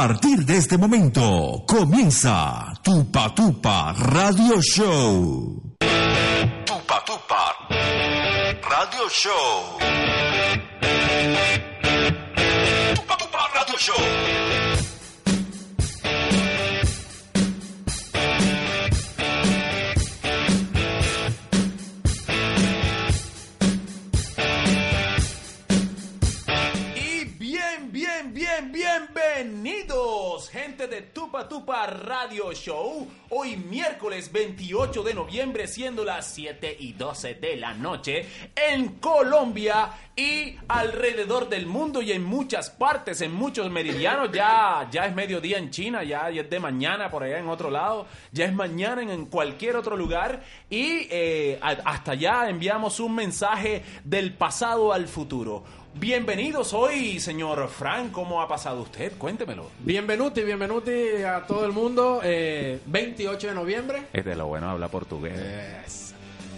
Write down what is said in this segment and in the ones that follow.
partir de este momento comienza Tupa Tupa Radio Show. Tupa Tupa Radio Show. 28 de noviembre, siendo las 7 y 12 de la noche, en Colombia y alrededor del mundo y en muchas partes, en muchos meridianos. Ya, ya es mediodía en China, ya, ya es de mañana por allá en otro lado, ya es mañana en, cualquier otro lugar. Y eh, hasta allá enviamos un mensaje del pasado al futuro. Bienvenidos hoy, señor Frank. ¿Cómo ha pasado usted? Cuéntemelo. Bienvenuti, bienvenuti a todo el mundo. Eh, 28 de noviembre. Es de lo bueno hablar portugués.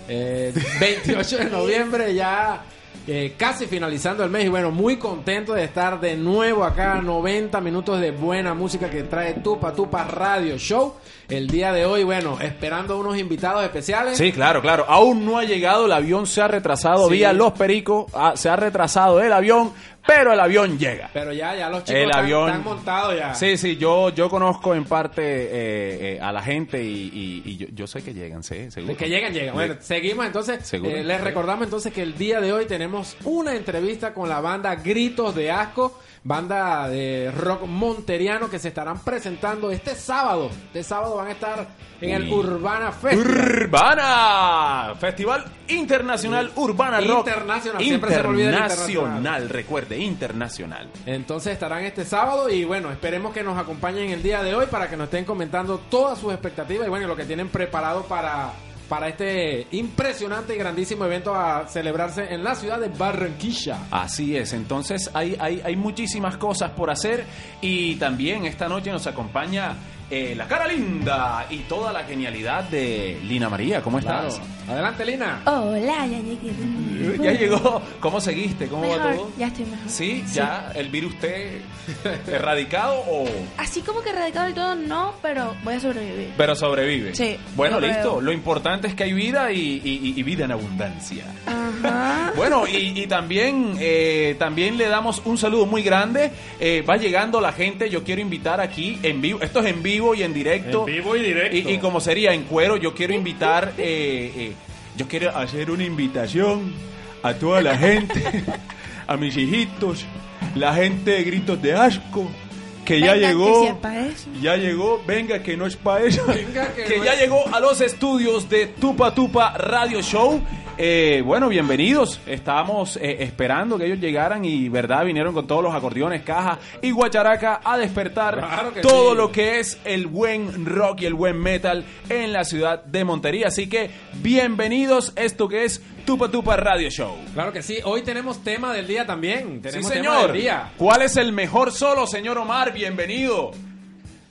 Eh, 28 de noviembre ya eh, casi finalizando el mes y bueno, muy contento de estar de nuevo acá, 90 minutos de buena música que trae Tupa Tupa Radio Show. El día de hoy, bueno, esperando unos invitados especiales. Sí, claro, claro. Aún no ha llegado, el avión se ha retrasado Sí. vía Los Pericos, ah, se ha retrasado el avión, pero el avión llega. Pero ya, ya los chicos El están, avión. están montados ya. Sí, sí, yo, yo conozco en parte eh, eh, a la gente y, y- y yo, yo sé que llegan, sí, seguro. Que llegan, llegan. Bueno, seguimos entonces. Eh, les recordamos entonces que el día de hoy tenemos una entrevista con la banda Gritos de Asco, banda de rock monteriano que se estarán presentando este sábado. Este sábado van a estar en el. Urbana Festival. Urbana, Festival Internacional Urbana Rock. Internacional, siempre se me olvida el Internacional, internacional. recuerde, internacional. Entonces estarán este sábado y bueno, esperemos que nos acompañen el día de hoy para que nos estén comentando todas sus expectativas y bueno, lo que tienen preparado para, para este impresionante y grandísimo evento a celebrarse en la ciudad de Barranquilla. Así es, entonces hay, hay, hay muchísimas cosas por hacer y también esta noche nos acompaña eh, la cara linda y toda la genialidad de Lina María. ¿Cómo Claro. estás? Adelante, Lina. Hola, ya llegué. Ya llegó. ¿Cómo seguiste? ¿Cómo va todo? ya estoy mejor. ¿Sí? ¿Ya el virus te erradicado o...? Así como que erradicado del todo, no, pero voy a sobrevivir. Pero sobrevive. Sí, Bueno, creo. listo. Lo importante es que hay vida y, y- y vida en abundancia. Ajá. Bueno, y, y también, eh, también le damos un saludo muy grande. Eh, va llegando la gente. Yo quiero invitar aquí en vivo. Esto es en vivo y en directo. En vivo y directo. Y, y como sería en cuero, yo quiero invitar. eh, eh, yo quiero hacer una invitación a toda la gente, a mis hijitos, la gente de gritos de asco. Que ya Venga, llegó, que pa' eso. ya llegó, venga que no es para eso, Venga, que que no ya es- llegó a los estudios de Tupa Tupa Radio Show. Eh, bueno, bienvenidos. Estábamos eh, esperando que ellos llegaran y, verdad, vinieron con todos los acordeones, caja y guacharaca a despertar Claro todo sí. lo que es el buen rock y el buen metal en la ciudad de Montería. Así que, bienvenidos. Esto que es Tupa Tupa Radio Show. Claro que sí, hoy tenemos tema del día también. Sí, Tenemos tema señor. del día. ¿Cuál es el mejor solo, señor Omar? Bienvenido.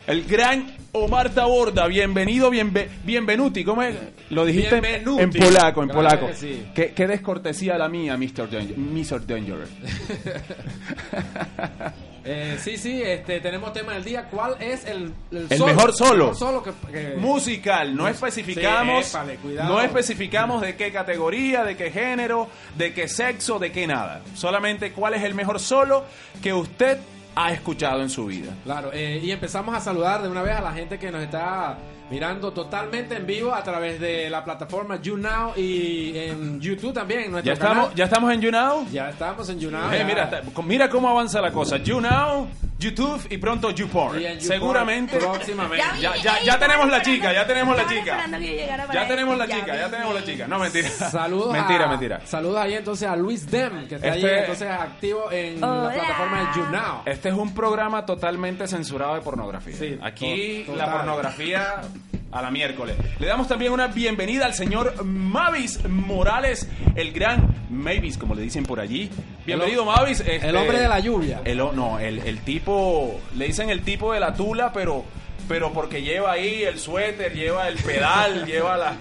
El gran Omar Taborda, bienvenido, bienve- bienvenuti. ¿Cómo es? Lo dijiste Bienvenuti. en polaco, en Claro polaco. que sí. ¿Qué, qué descortesía la mía, Mr. Danger. Mr. Danger. Eh, sí, sí, este, tenemos tema del día. ¿Cuál es el, El mejor solo. El mejor solo que, que- Musical, no especificamos, Sí, épale, cuidado. no especificamos de qué categoría, de qué género, de qué sexo, de qué nada. Solamente cuál es el mejor solo que usted ha escuchado en su vida. Claro, eh, y empezamos a saludar de una vez a la gente que nos está mirando totalmente en vivo a través de la plataforma YouNow y en YouTube también. en nuestro ¿Ya estamos. ¿Ya estamos en YouNow? Ya estamos en YouNow. Eh, mira, está- mira cómo avanza la cosa. YouNow, YouTube y pronto YouPorn. Y en YouPorn Seguramente. próximamente. Ya, ya, ya tenemos la chica, ya tenemos la chica. Ya tenemos la chica, ya tenemos la chica. No, mentira. Saludos Mentira, a, mentira. Saludos ahí entonces a Luis Dem, que está ahí Este- entonces activo en la plataforma de YouNow. Este es un programa totalmente censurado de pornografía. Sí, Aquí to- la pornografía a la miércoles. Le damos también una bienvenida al señor Mavis Morales, el gran Mavis, como le dicen por allí. Bienvenido, Mavis. Este, el hombre de la lluvia. El, no, el, el tipo, le dicen el tipo de la tula, pero, pero porque lleva ahí el suéter, lleva el pedal, lleva la...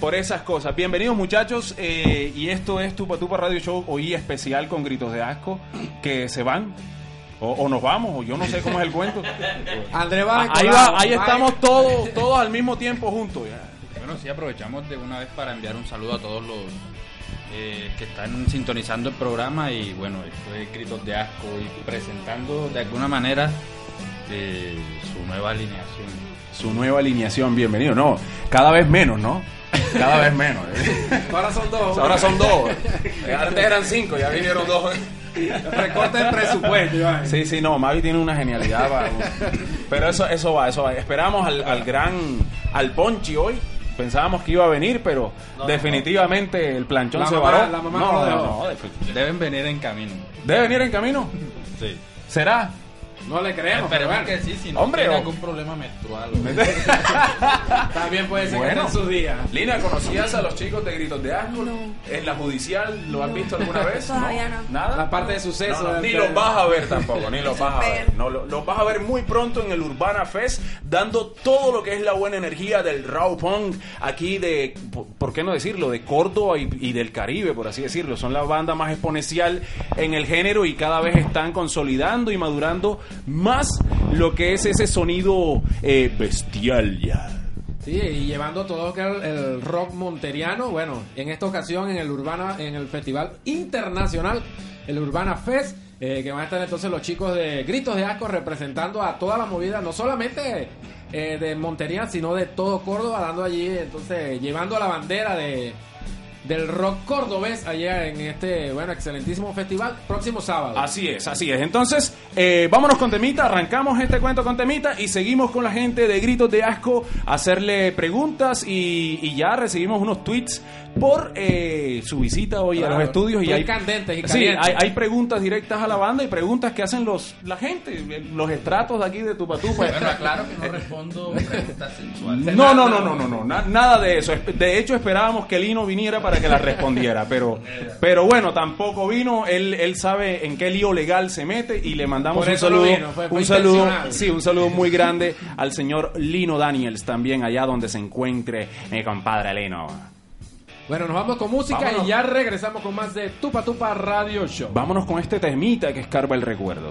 por esas cosas. Bienvenidos muchachos, eh, y esto es Tupa Tupa Radio Show, hoy especial con gritos de asco, que se van, o, o nos vamos, o yo no sé cómo es el cuento. André va Ah, ahí va, ahí estamos todos, todos al mismo tiempo juntos. ya. Bueno, sí, aprovechamos de una vez para enviar un saludo a todos los eh, que están sintonizando el programa y bueno, esto es Gritos de Asco y presentando de alguna manera eh, su nueva alineación. Su nueva alineación, bienvenido. No, cada vez menos, ¿no? Cada vez menos. ¿eh? Ahora son dos. Ahora son dos. Antes eran cinco, ya vinieron dos. Recorte el presupuesto, Iván. Sí, sí, no, Mavi tiene una genialidad. Pero eso, eso va, eso va. Esperamos al, al gran, al Ponchi hoy. Pensábamos que iba a venir, pero definitivamente el planchón La se mamá- varó. la mamá no, no Deben venir en camino. ¿Debe venir en camino? Sí. ¿Será? No le creemos, pero bueno. que sí, si no Hombre, tiene o- algún problema menstrual. También puede ser Bueno. que esté en sus días. Lina, ¿conocías a los chicos de Gritos de Asco? No. ¿En la judicial lo has visto alguna vez? Todavía no. ¿Nada? La parte de suceso. No, no, del- ni los vas a ver tampoco, ni los vas a ver. No, lo- los vas a ver muy pronto en el Urbana Fest, dando todo lo que es la buena energía del raw punk aquí de, por, por qué no decirlo, de Córdoba y, y del Caribe, por así decirlo. Son la banda más exponencial en el género y cada vez están consolidando y madurando más lo que es ese sonido eh, bestial ya. Sí, y llevando todo el rock monteriano, bueno, en esta ocasión en el Urbana, en el Festival Internacional, el Urbana Fest, eh, que van a estar entonces los chicos de Gritos de Asco representando a toda la movida, no solamente eh, de Montería, sino de todo Córdoba, dando allí, entonces, llevando la bandera de del rock cordobés allá en este, bueno, excelentísimo festival, próximo sábado. Así es, así es. Entonces, eh, vámonos con temita, arrancamos este cuento con temita y seguimos con la gente de Gritos de Asco hacerle preguntas y ya recibimos unos tweets por eh, su visita hoy a Claro, los estudios y hay candentes y sí, hay, hay preguntas directas a la banda y preguntas que hacen los la gente, los estratos de aquí de Tupatupa. Bueno, aclaro que no respondo preguntas sexuales. No, no, no, no, no, no, na- nada de eso. De hecho, esperábamos que Lino viniera para que la respondiera, pero, pero bueno, tampoco vino. Él, él sabe en qué lío legal se mete y le mandamos un saludo, vino, fue- fue un saludo, sí, un saludo muy grande al señor Lino Daniels también allá donde se encuentre mi compadre Lino. Bueno, nos vamos con música Vámonos. y ya regresamos con más de Tupa Tupa Radio Show. Vámonos con este temita que escarba el recuerdo.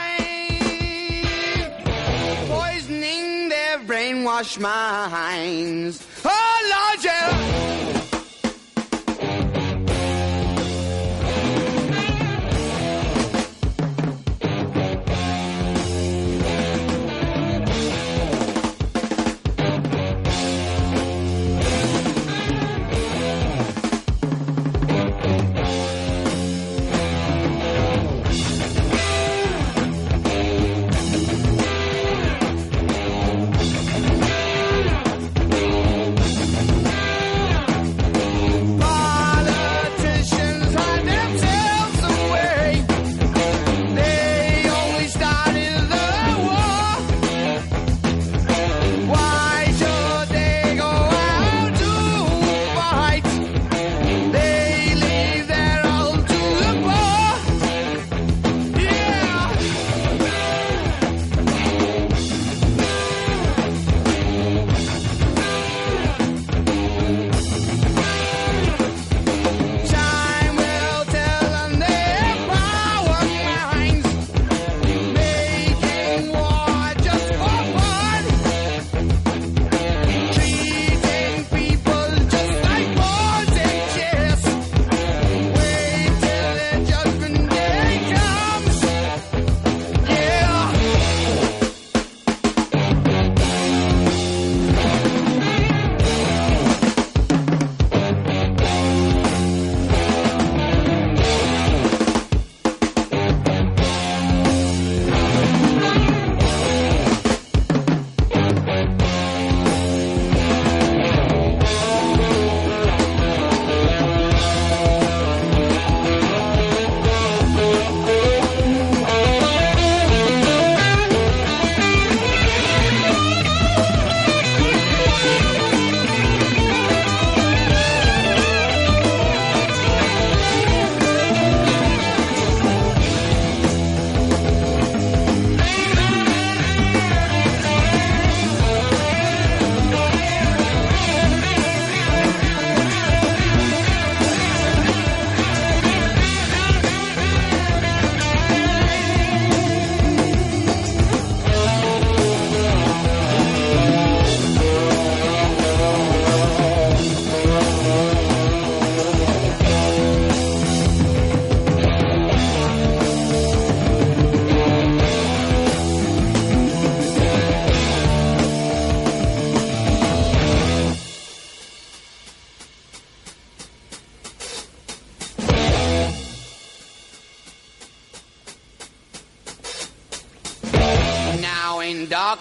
their brainwashed minds. Oh Lord, yeah.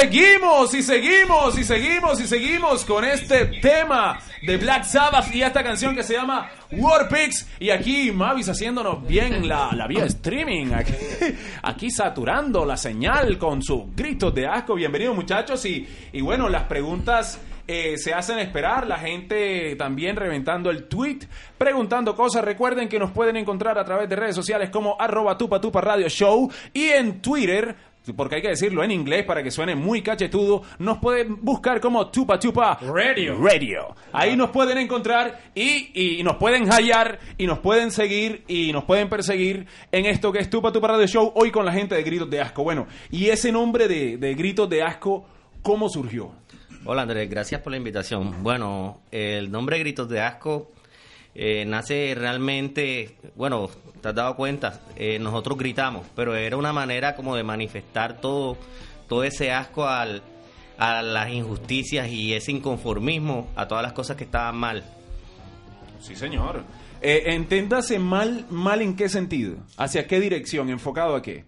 Seguimos, y seguimos, y seguimos, y seguimos con este tema de Black Sabbath y esta canción que se llama War Pigs. Y aquí Mavis haciéndonos bien la, la vía streaming. Aquí, aquí saturando la señal con sus gritos de asco. Bienvenidos muchachos. Y, y bueno, las preguntas eh, se hacen esperar. La gente también reventando el tweet, preguntando cosas. Recuerden que nos pueden encontrar a través de redes sociales como arroba tupa tupa radio show y en Twitter porque hay que decirlo en inglés para que suene muy cachetudo, nos pueden buscar como Tupa Tupa Radio. Radio. Ahí nos pueden encontrar y, y nos pueden hallar y nos pueden seguir y nos pueden perseguir en esto que es Tupa Tupa Radio Show hoy con la gente de Gritos de Asco. Bueno, y ese nombre de, de Gritos de Asco, ¿cómo surgió? Hola Andrés, gracias por la invitación. Bueno, el nombre Gritos de Asco eh, nace realmente, bueno, te has dado cuenta, eh, nosotros gritamos, pero era una manera como de manifestar todo, todo ese asco al, a las injusticias y ese inconformismo a todas las cosas que estaban mal. Sí, señor. Eh, enténdase mal, mal en qué sentido, hacia qué dirección, enfocado a qué.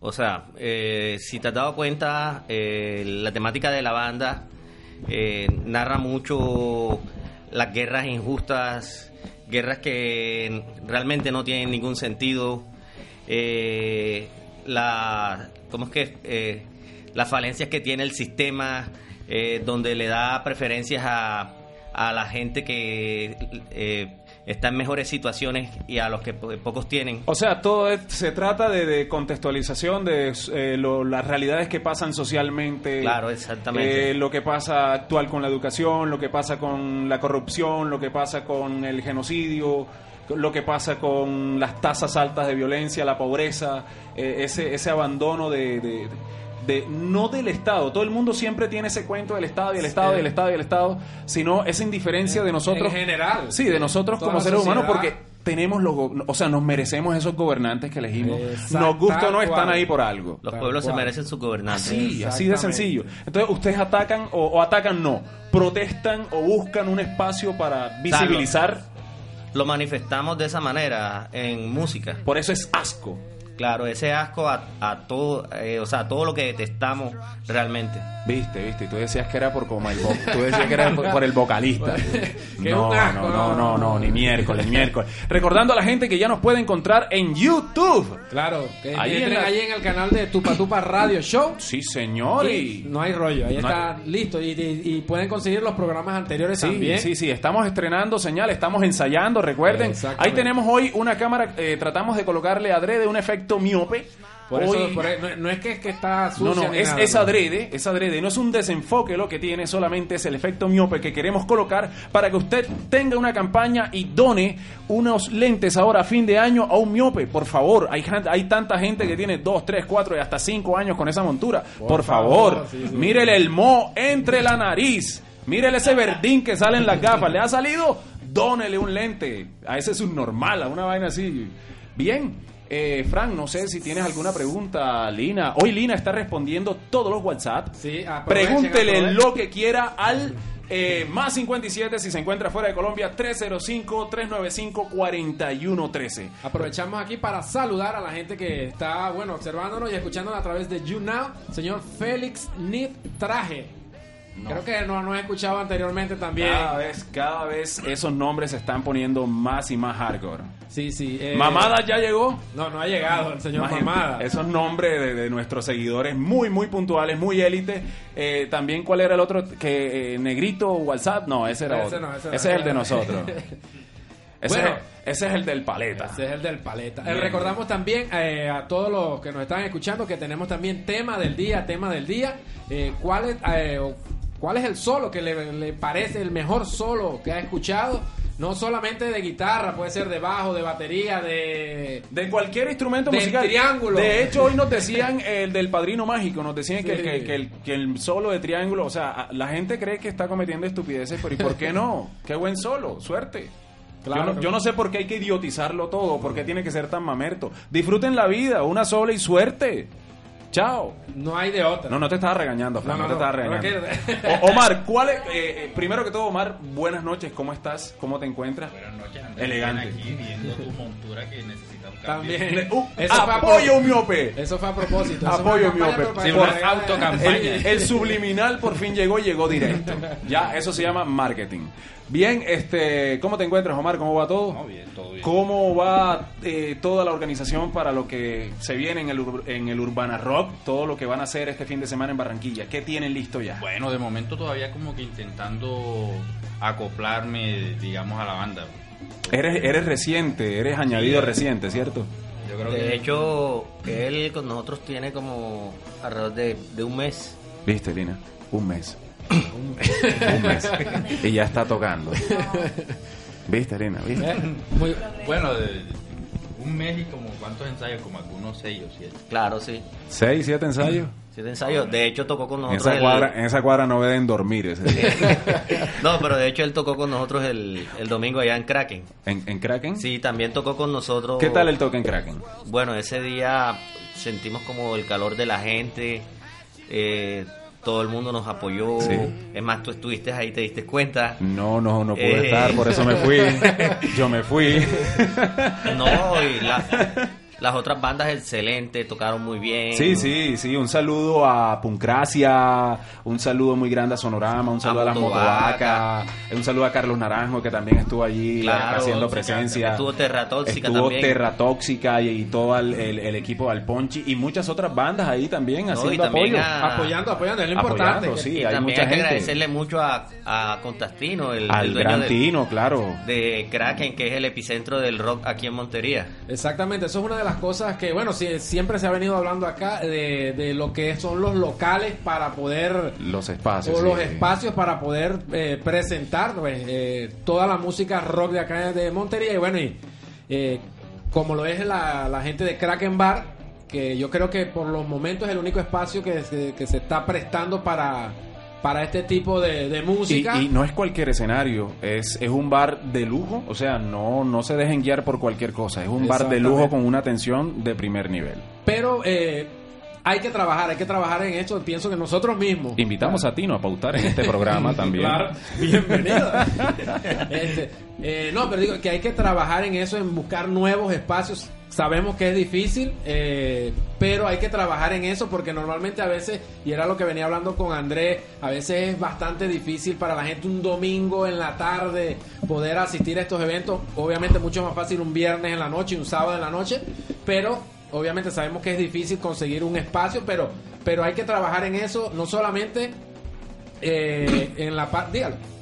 O sea, eh, si te has dado cuenta, la temática de la banda narra mucho las guerras injustas, guerras que realmente no tienen ningún sentido, eh, la, ¿cómo es que? Eh, las falencias que tiene el sistema, eh, donde le da preferencias a, a la gente que eh, está en mejores situaciones y a los que po- pocos tienen. O sea, todo es- se trata de, de contextualización de eh, lo- las realidades que pasan socialmente. Claro, exactamente. eh, lo que pasa actual con la educación, lo que pasa con la corrupción, lo que pasa con el genocidio, lo que pasa con las tasas altas de violencia, la pobreza, eh, ese, ese abandono de, de- de- no del Estado. Todo el mundo siempre tiene ese cuento del Estado y el Estado y el Estado y el Estado, sino esa indiferencia de nosotros. En general. Sí, de nosotros Toda como seres humanos, porque tenemos los, o sea, nos merecemos esos gobernantes que elegimos. Exacto, Nos gusta o no están ahí por algo. Los pueblos se merecen su gobernante. Así, así de sencillo. Entonces, ustedes atacan o, o atacan no, protestan o buscan un espacio para visibilizar. Lo manifestamos de esa manera en música. Por eso es asco. Claro, ese asco a, a todo, eh, o sea, a todo lo que detestamos realmente. Viste, viste, y tú decías que era por como el tú decías que era por, por el vocalista. No, no, no, no, no, ni miércoles, ni miércoles. Recordando a la gente que ya nos puede encontrar en YouTube. Claro, que Ahí en la- ahí en el canal de Tupa Tupa Radio Show. Sí, señor. Y Y... no hay rollo, ahí No está listo. Y, y- y pueden conseguir los programas anteriores Sí, también. sí, sí, estamos estrenando señal, estamos ensayando, recuerden. Ahí tenemos hoy una cámara, eh, tratamos de colocarle adrede un efecto miope Por eso, Hoy- por ahí- no, no es que, que está sucia No, no, es, nada, es adrede, es adrede, no es un desenfoque lo que tiene, solamente es el efecto miope que queremos colocar para que usted tenga una campaña y done unos lentes ahora a fin de año a un miope. Por favor, hay, hay tanta gente que tiene 2, 3, 4 y hasta 5 años con esa montura. Por, favor, favor, sí, sí. mírele el mo entre la nariz, mírele ese verdín que sale en las gafas. ¿Le ha salido? Dónele un lente. A ese es un normal, a una vaina así. Bien. Eh, Frank, no sé si tienes alguna pregunta, Lina. Hoy Lina está respondiendo todos los WhatsApp. Sí, aprovechen, Pregúntele lo que quiera al eh, más 57 si se encuentra fuera de Colombia, 305-395-4113. Aprovechamos aquí para saludar a la gente que está, bueno, observándonos y escuchándonos a través de YouNow. Señor Félix Nip Traje. Creo que no, no he escuchado anteriormente también. Cada vez, cada vez esos nombres se están poniendo más y más hardcore. Sí, sí. eh, Mamada ya llegó. No, no ha llegado el señor Imagínate, Mamada. Esos nombres de, de nuestros seguidores muy, muy puntuales, muy élite. Eh, también, ¿cuál era el otro? que eh, Negrito WhatsApp. No, ese era Ese otro. no, ese ese, no. es el de nosotros. ese, Bueno. es, ese es el del paleta. Ese es el del paleta. Eh, Bien. recordamos también eh, a todos los que nos están escuchando que tenemos también tema del día, tema del día. Eh, ¿cuál, es, eh, ¿Cuál es el solo que le, le parece el mejor solo que ha escuchado? No solamente de guitarra, puede ser de bajo, de batería, de... De cualquier instrumento Del musical. triángulo. De hecho, hoy nos decían el del padrino mágico. Nos decían que, Sí. que- que el, que el solo de triángulo. O sea, la gente cree que está cometiendo estupideces, pero ¿y por qué no? Qué buen solo. Suerte. Claro. Yo, no, yo no sé por qué hay que idiotizarlo todo, por qué tiene que ser tan mamerto. Disfruten la vida, una sola y suerte. Chao. No hay de otra. No, no te estaba regañando, Fran, no, No, no, te estaba no, no regañando. Omar, ¿cuál es, eh, eh, primero que todo, Omar, buenas noches, ¿cómo estás? ¿Cómo te encuentras? Buenas noches, Andrés. Elegante. Bien Aquí viendo tu montura que necesita un cambio. También. Uh, apoyo pro- miope. Eso fue a propósito. Eso Apoyo miope. Sí, una autocampaña. El, el subliminal por fin llegó, llegó directo. Ya, eso se llama marketing. Bien, este, ¿cómo te encuentras, Omar? ¿Cómo va todo? No, bien, todo bien. ¿Cómo va eh, toda la organización para lo que se viene en el, ur- en el Urbana Rock? Todo lo que van a hacer este fin de semana en Barranquilla. ¿Qué tienen listo ya? Bueno, de momento todavía como que intentando acoplarme, digamos, a la banda. Eres, eres reciente, eres añadido reciente, ¿cierto? Yo creo De que hecho, él con nosotros tiene como alrededor de, de un mes. Viste, Lina, un mes. un mes. Y ya está tocando. ¿Viste, Lina? ¿Viste? Eh, muy- bueno, de un mes y como cuántos ensayos, como algunos seis o siete. Claro, sí. ¿Seis, siete ensayos? Siete ensayos. De hecho, tocó con En nosotros. esa, el- cuadra, en esa cuadra no deben dormir ese día. No, pero de hecho, él tocó con nosotros el, el domingo allá en Kraken. ¿En, en Kraken? Sí, también tocó con nosotros. ¿Qué tal el toque en Kraken? Bueno, ese día sentimos como el calor de la gente. eh, todo el mundo nos apoyó. Sí. Es más, tú estuviste ahí, te diste cuenta. No, no, no pude Eh. estar, por eso me fui. Yo me fui. No, y la- las otras bandas excelentes, tocaron muy bien. Sí, sí, sí. Un saludo a Puncracia, un saludo muy grande a Sonorama, un saludo a, A las Motovaca. Motovacas, un saludo a Carlos Naranjo que también estuvo allí Claro, haciendo presencia. estuvo Terra Tóxica Estuvo también. Terra Tóxica y, y todo el, el- el equipo del Ponchi y muchas otras bandas ahí también No, haciendo también apoyo. a- apoyando, apoyando, es lo Apoyando, importante. sí. y hay también mucha hay que gente. agradecerle mucho a, a Contastino, el, Al el dueño Gran del- Tino, claro. de Kraken, que es el epicentro del rock aquí en Montería. Exactamente, eso es una de las cosas que, bueno, sí, siempre se ha venido hablando acá de, de lo que son los locales para poder Los espacios. o los sí. espacios para poder eh, presentar pues, eh, toda la música rock de acá de Montería y bueno y eh, como lo es la, la gente de Kraken Bar que yo creo que por los momentos es el único espacio que se, que se está prestando para para este tipo de, de música Y, y no es cualquier escenario, es, es un bar de lujo, o sea, no, no se dejen guiar por cualquier cosa, es un bar de lujo con una atención de primer nivel. pero eh, hay que trabajar hay que trabajar en esto pienso que nosotros mismos Invitamos a Tino a pautar en este programa también. Claro, bienvenido. Este, eh, no, pero digo que hay que trabajar en eso, en buscar nuevos espacios. Sabemos que es difícil, eh, pero hay que trabajar en eso porque normalmente a veces, y era lo que venía hablando con Andrés, a veces es bastante difícil para la gente un domingo en la tarde poder asistir a estos eventos. Obviamente mucho más fácil un viernes en la noche y un sábado en la noche, pero obviamente sabemos que es difícil conseguir un espacio, pero, pero hay que trabajar en eso, no solamente eh, en la parte, dígalo.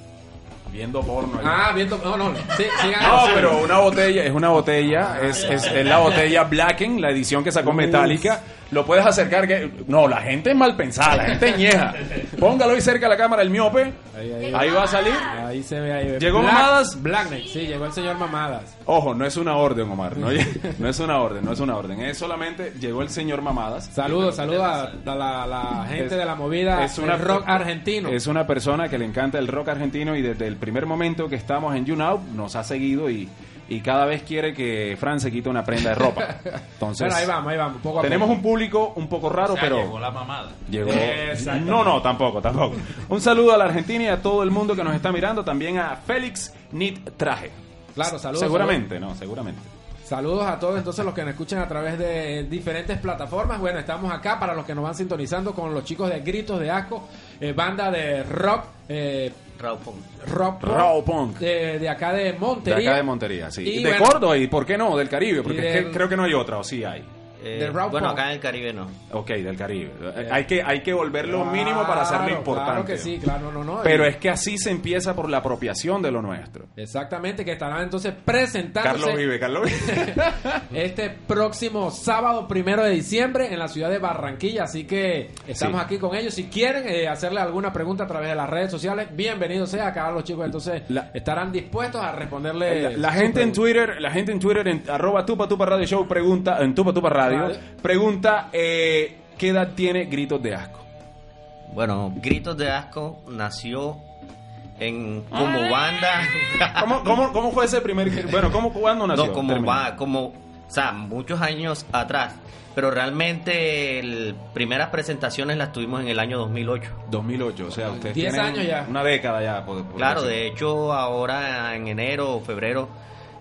Viendo porno. Ah, viendo. No, no, sí, sigan No, haciendo. pero una botella, es una botella, es, es, es la botella Blacken, la edición que sacó Metallica. Lo puedes acercar que. No, la gente es mal pensada, la gente ñeja. Póngalo ahí cerca de la cámara el miope. Ahí, ahí. Ahí va a salir. Ahí se ve ahí. ¿Llegó Black- Mamadas? Blackneck, sí, llegó el señor Mamadas. Ojo, no es una orden, Omar. No, no es una orden, no es una orden. Es solamente llegó el señor Mamadas. Saludos, saludos a la, gente Es- de la movida es una- rock argentino. Es una persona que le encanta el rock argentino y desde el primer momento que estamos en YouNow nos ha seguido y, y cada vez quiere que Fran se quite una prenda de ropa. Entonces, Bueno, ahí vamos, ahí vamos, poco a tenemos poco. un público un poco raro, O sea, pero llegó la mamada. llegó. No, no, tampoco, tampoco. Un saludo a la Argentina y a todo el mundo que nos está mirando, también a Félix Nit Traje. Claro, saludos. Seguramente, no, seguramente. Saludos a todos entonces los que nos escuchan a través de diferentes plataformas. Bueno, estamos acá para los que nos van sintonizando con los chicos de Gritos de Asco, eh, banda de rock, eh, Raw Punk. rock, punk, Raw punk. De, de acá de De Montería. acá de Montería, sí. Y de bueno, Córdoba y, ¿por qué no? Del Caribe, porque es que creo que no hay otra, o sí hay. Eh, De Raw bueno, acá en el Caribe no. Ok, del Caribe. Hay, que, hay que volverlo mínimo para hacerlo importante. Claro que sí, claro, no, no. Pero Y- es que así se empieza por la apropiación de lo nuestro. Exactamente, que estarán entonces presentándose Carlos vive, Carlos vive. este próximo sábado primero de diciembre en la ciudad de Barranquilla. Así que estamos Sí. aquí con ellos. Si quieren eh, hacerle alguna pregunta a través de las redes sociales, bienvenidos sea. Acá los chicos entonces La- estarán dispuestos a responderle. La, gente en. Twitter, la gente en Twitter en arroba tupa tupa radio show pregunta, en tupa tupa radio, Pregunta eh, ¿qué edad tiene Gritos de Asco? Bueno, Gritos de Asco nació en como banda. ¿Cómo, cómo, cómo fue ese primer, bueno, cómo, cuándo nació? No, como va, como, o sea, muchos años atrás. Pero realmente el, primeras presentaciones las tuvimos en el año 2008. 2008, o sea, ustedes Diez tienen años ya. Una década ya. por- por Claro, decir. de hecho ahora en enero o febrero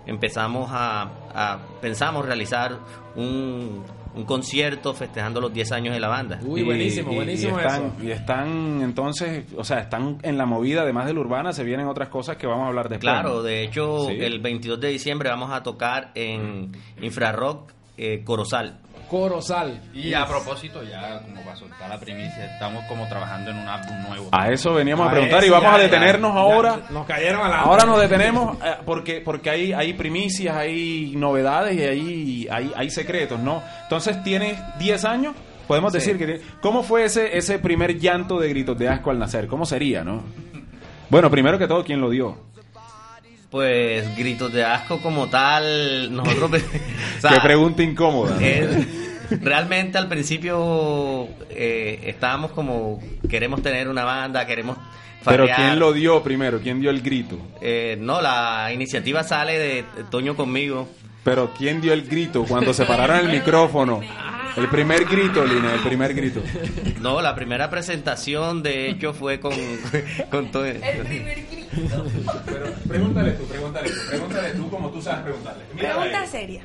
empezamos a, a- pensamos realizar un, un concierto festejando los 10 años de la banda. Uy, buenísimo, buenísimo y están, eso. Y están entonces, o sea, están en la movida, además del urbana, se vienen otras cosas que vamos a hablar después. Claro, de hecho Sí. el 22 de diciembre vamos a tocar en Infrarrock eh, Corozal. Corozal. Y a propósito, ya como para soltar la primicia, estamos como trabajando en un álbum nuevo. A eso veníamos a A preguntar y vamos ya, a detenernos ya, ahora. ya, nos cayeron a la. Ahora nos detenemos eh, porque porque hay hay primicias, hay novedades y hay hay, hay secretos, ¿no? Entonces tienes 10 años, podemos Sí. decir que tiene- ¿cómo fue ese ese primer llanto de gritos de asco al nacer? ¿Cómo sería, no? Bueno, primero que todo, ¿quién lo dio? Pues gritos de asco como tal, nosotros... o sea, Qué pregunta incómoda. realmente al principio eh, estábamos como queremos tener una banda, queremos Pero. ¿quién lo dio primero? ¿Quién dio el grito? Eh, no, la iniciativa sale de Toño conmigo. Pero ¿quién dio el grito cuando se pararon el micrófono? El primer grito, Lina, el primer grito. No, la primera presentación de hecho fue con, con Toño. Pero pregúntale tú, pregúntale tú, pregúntale tú como tú sabes preguntarle. Pregunta seria.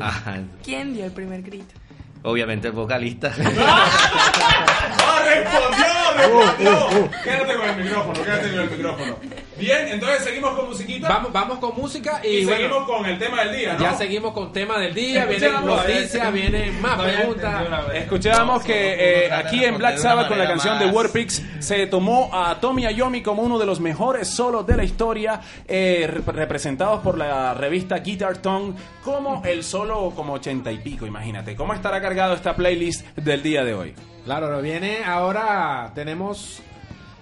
Ajá, ¿Quién dio el primer grito? obviamente el vocalista. ¡Ah, respondió! ¡Respondió! Quédate con el micrófono, quédate con el micrófono. Bien, entonces seguimos con musiquita. Vamos, vamos con música y, y bueno, seguimos con el tema del día, ¿no? ya seguimos con tema del día. Vienen noticias, vienen más preguntas. Escuchábamos que eh, aquí en Black Sabbath con la canción de Warpix se tomó a Tommy Iommi como uno de los mejores solos de la historia, eh, rep- representados por la revista Guitar Tone como el solo como ochenta y pico, imagínate. ¿Cómo estará cargado esta playlist del día de hoy? Claro, lo viene ahora. Tenemos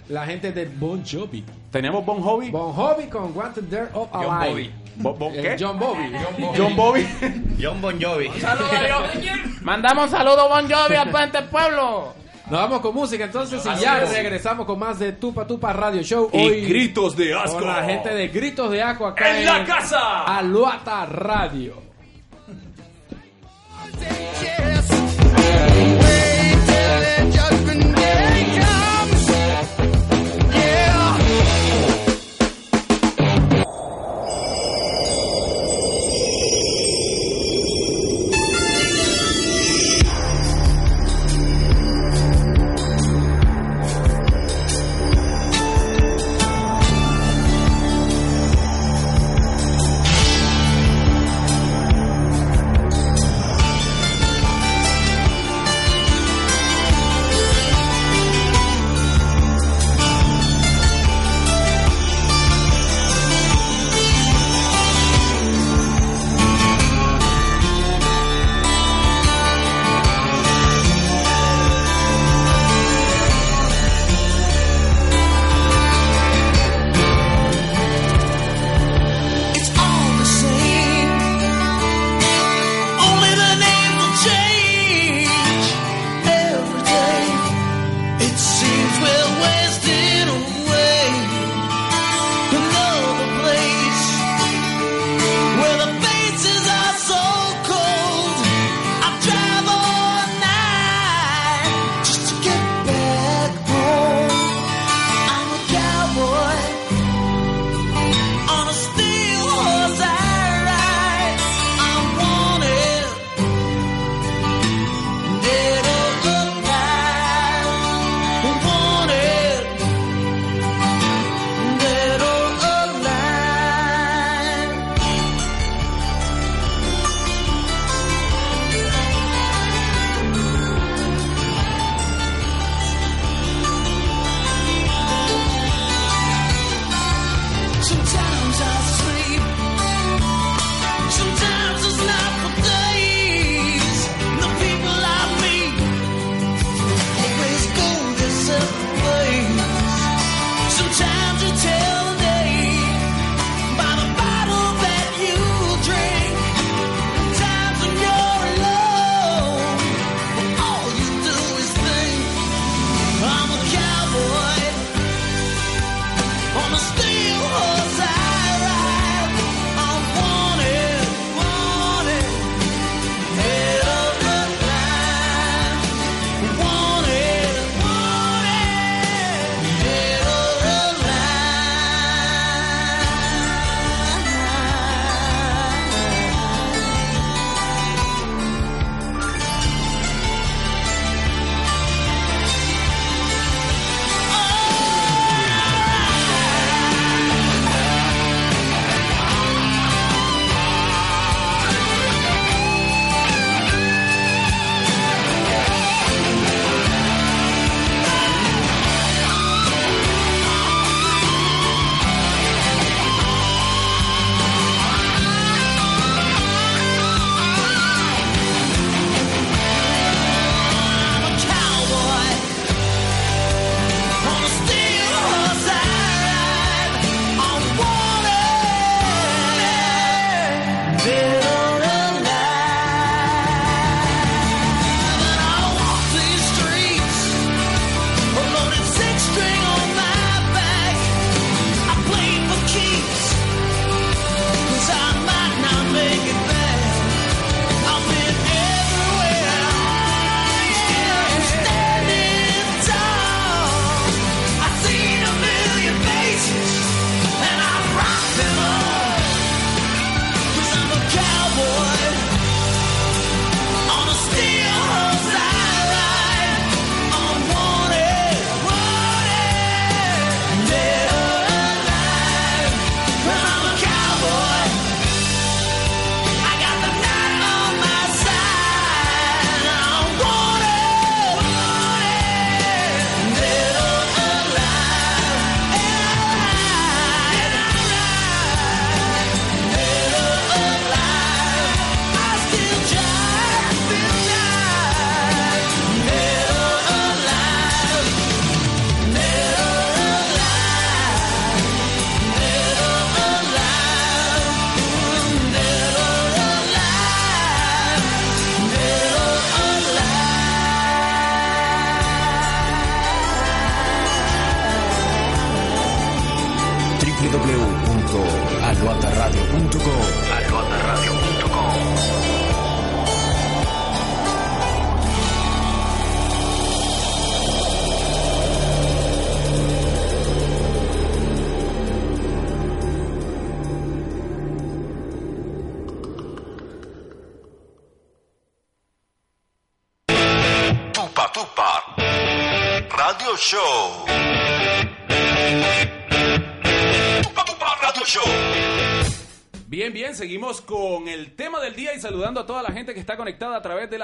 la gente de Bon Jovi. Tenemos Bon Jovi. Bon Jovi con Wanted There of John Alive. Bobby. Bo- Bo- ¿Qué? John Bobby. John Bobby. John Bon Jovi. Mandamos saludos Bon Jovi al Puente Pueblo. Nos vamos con música entonces y ya regresamos con más de Tupa Tupa Radio Show. y Hoy gritos de asco. con la gente de Gritos de Asco acá ¡En la casa! Aluata Radio.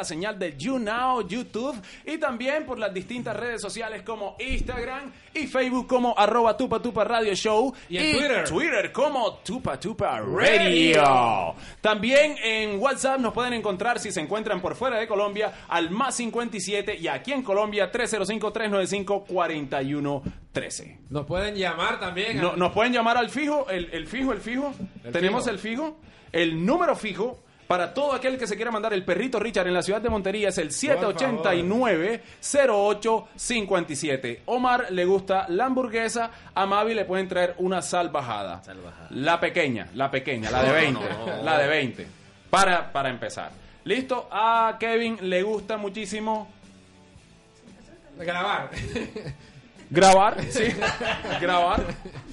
La señal de YouNow, YouTube y también por las distintas redes sociales como Instagram y Facebook como arroba Tupa Tupa Radio Show Y en Twitter. Twitter como Tupa Tupa Radio. También en WhatsApp nos pueden encontrar si se encuentran por fuera de Colombia al más 57 y aquí en Colombia 305-395-4113. Nos pueden llamar también. No- nos pueden llamar al fijo, el, el fijo, el fijo. El Tenemos fijo. el fijo. El número fijo para todo aquel que se quiera mandar el perrito Richard en la ciudad de Montería es el 789-0857. Omar le gusta la hamburguesa, a Mavi le pueden traer una salvajada. Salvajada. La pequeña, la pequeña, la de 20. La de 20. Para, para empezar. ¿Listo? A Kevin le gusta muchísimo Grabar. grabar. Sí, grabar.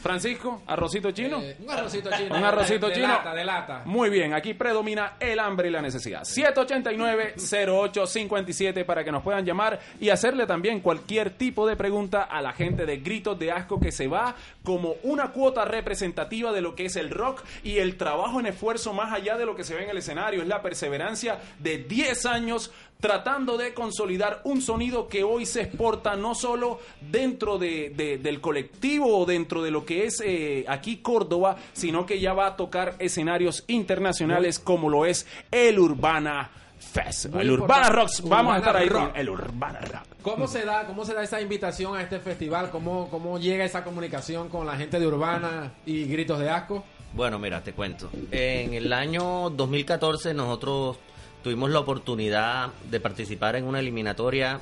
Francisco, arrocito chino. Eh, un arrocito chino. Un arrocito de, chino. De lata, de lata. Muy bien, aquí predomina el hambre y la necesidad. 789-0857 para que nos puedan llamar y hacerle también cualquier tipo de pregunta a la gente de Gritos de Asco que se va como una cuota representativa de lo que es el rock y el trabajo en esfuerzo más allá de lo que se ve en el escenario. Es la perseverancia de 10 años tratando de consolidar un sonido que hoy se exporta no solo dentro de, de- del colectivo o dentro de lo que es eh, aquí Córdoba, sino que ya va a tocar escenarios internacionales como lo es el Urbana Fest. Muy el Urbana. Rocks. Vamos a estar ahí Rock. con el Urbana Rock. ¿Cómo se da, cómo se da esa invitación a este festival? ¿Cómo, cómo llega esa comunicación con la gente de Urbana y Gritos de Asco? Bueno, mira, te cuento. En el año 2014 nosotros tuvimos la oportunidad de participar en una eliminatoria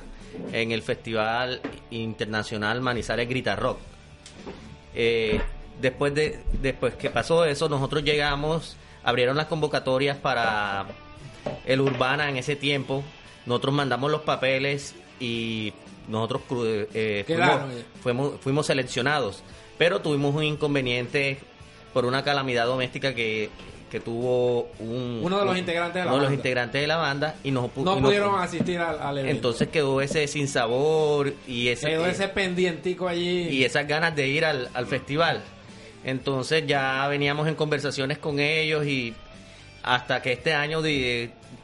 en el Festival Internacional Manizales Grita Rock. Eh, después de después que pasó eso, nosotros llegamos, abrieron las convocatorias para el Urbana en ese tiempo. Nosotros mandamos los papeles y nosotros eh, fuimos, fuimos, fuimos seleccionados. Pero tuvimos un inconveniente por una calamidad doméstica que, que tuvo un, Uno de los un- integrantes de la uno de los banda. integrantes de la banda y nos pu- No y pudieron asistir al, al evento. entonces quedó ese sinsabor y ese, Quedó ese pendientico allí. y esas ganas de ir al, al festival. Entonces ya veníamos en conversaciones con ellos y hasta que este año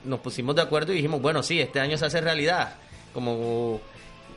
nos pusimos de acuerdo y dijimos, bueno, sí, este año se hace realidad. Como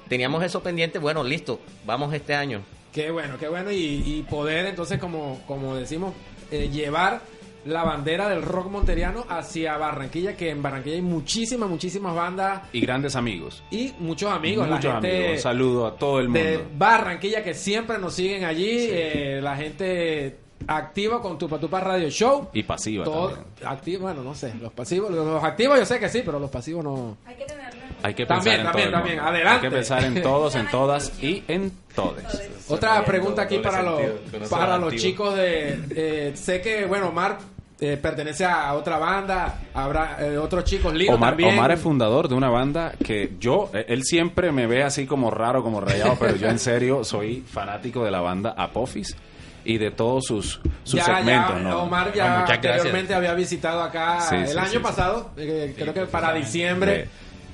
teníamos eso pendiente, bueno, listo, vamos este año. Qué bueno, qué bueno. Y, y poder entonces, como, como decimos, eh, llevar la bandera del rock monteriano hacia Barranquilla, que en Barranquilla hay muchísimas, muchísimas bandas Y grandes amigos. y muchos amigos. Muchos la gente amigos. Un saludo a todo el de mundo. Barranquilla que siempre nos siguen allí. eh, la gente activa con Tupa Tupa Radio Show. Y pasiva Todo también. activo, bueno, no sé, los pasivos, los activos yo sé que sí, pero los pasivos no. Hay que tenerlo. Hay que También, pensar en también, todo el también. mundo. Adelante. Hay que pensar en todos, en todas y en todes. Otra pregunta aquí para los para los chicos de eh, sé que bueno Omar eh, pertenece a otra banda, habrá eh, otros chicos Lino Omar, también. Omar es fundador de una banda que yo, eh, él siempre me ve así como raro, como rayado, pero yo en serio soy fanático de la banda Apophis y de todos sus, sus ya, segmentos. ya, ¿no? Omar ya muchas anteriormente gracias. había visitado acá Sí, el sí, año sí, sí. pasado, eh, creo que para diciembre.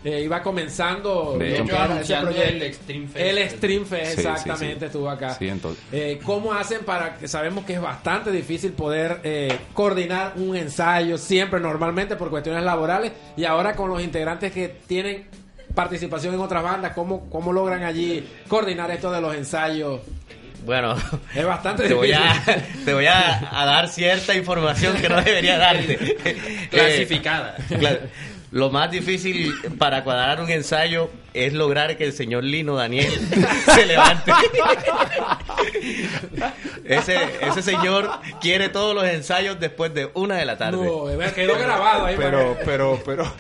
Eh, iba comenzando De lo hecho, que era ese anunciando proyecto. el Extreme Fest. El Extreme Fest, Sí, sí, exactamente, sí. estuvo acá. Sí, entonces- Eh, ¿Cómo hacen para que sabemos que es bastante difícil poder eh, coordinar un ensayo siempre, normalmente por cuestiones laborales y ahora con los integrantes que tienen participación en otras bandas, ¿cómo, cómo logran allí coordinar esto de los ensayos? Bueno, Es bastante te voy, a, difícil. te voy a, a dar cierta información que no debería darte. Clasificada. Eh, claro, lo más difícil para cuadrar un ensayo es lograr que el señor Lino Daniel se levante. ese, ese señor quiere todos los ensayos después de una de la tarde. No, quedó grabado ahí. Pero, pero, pero,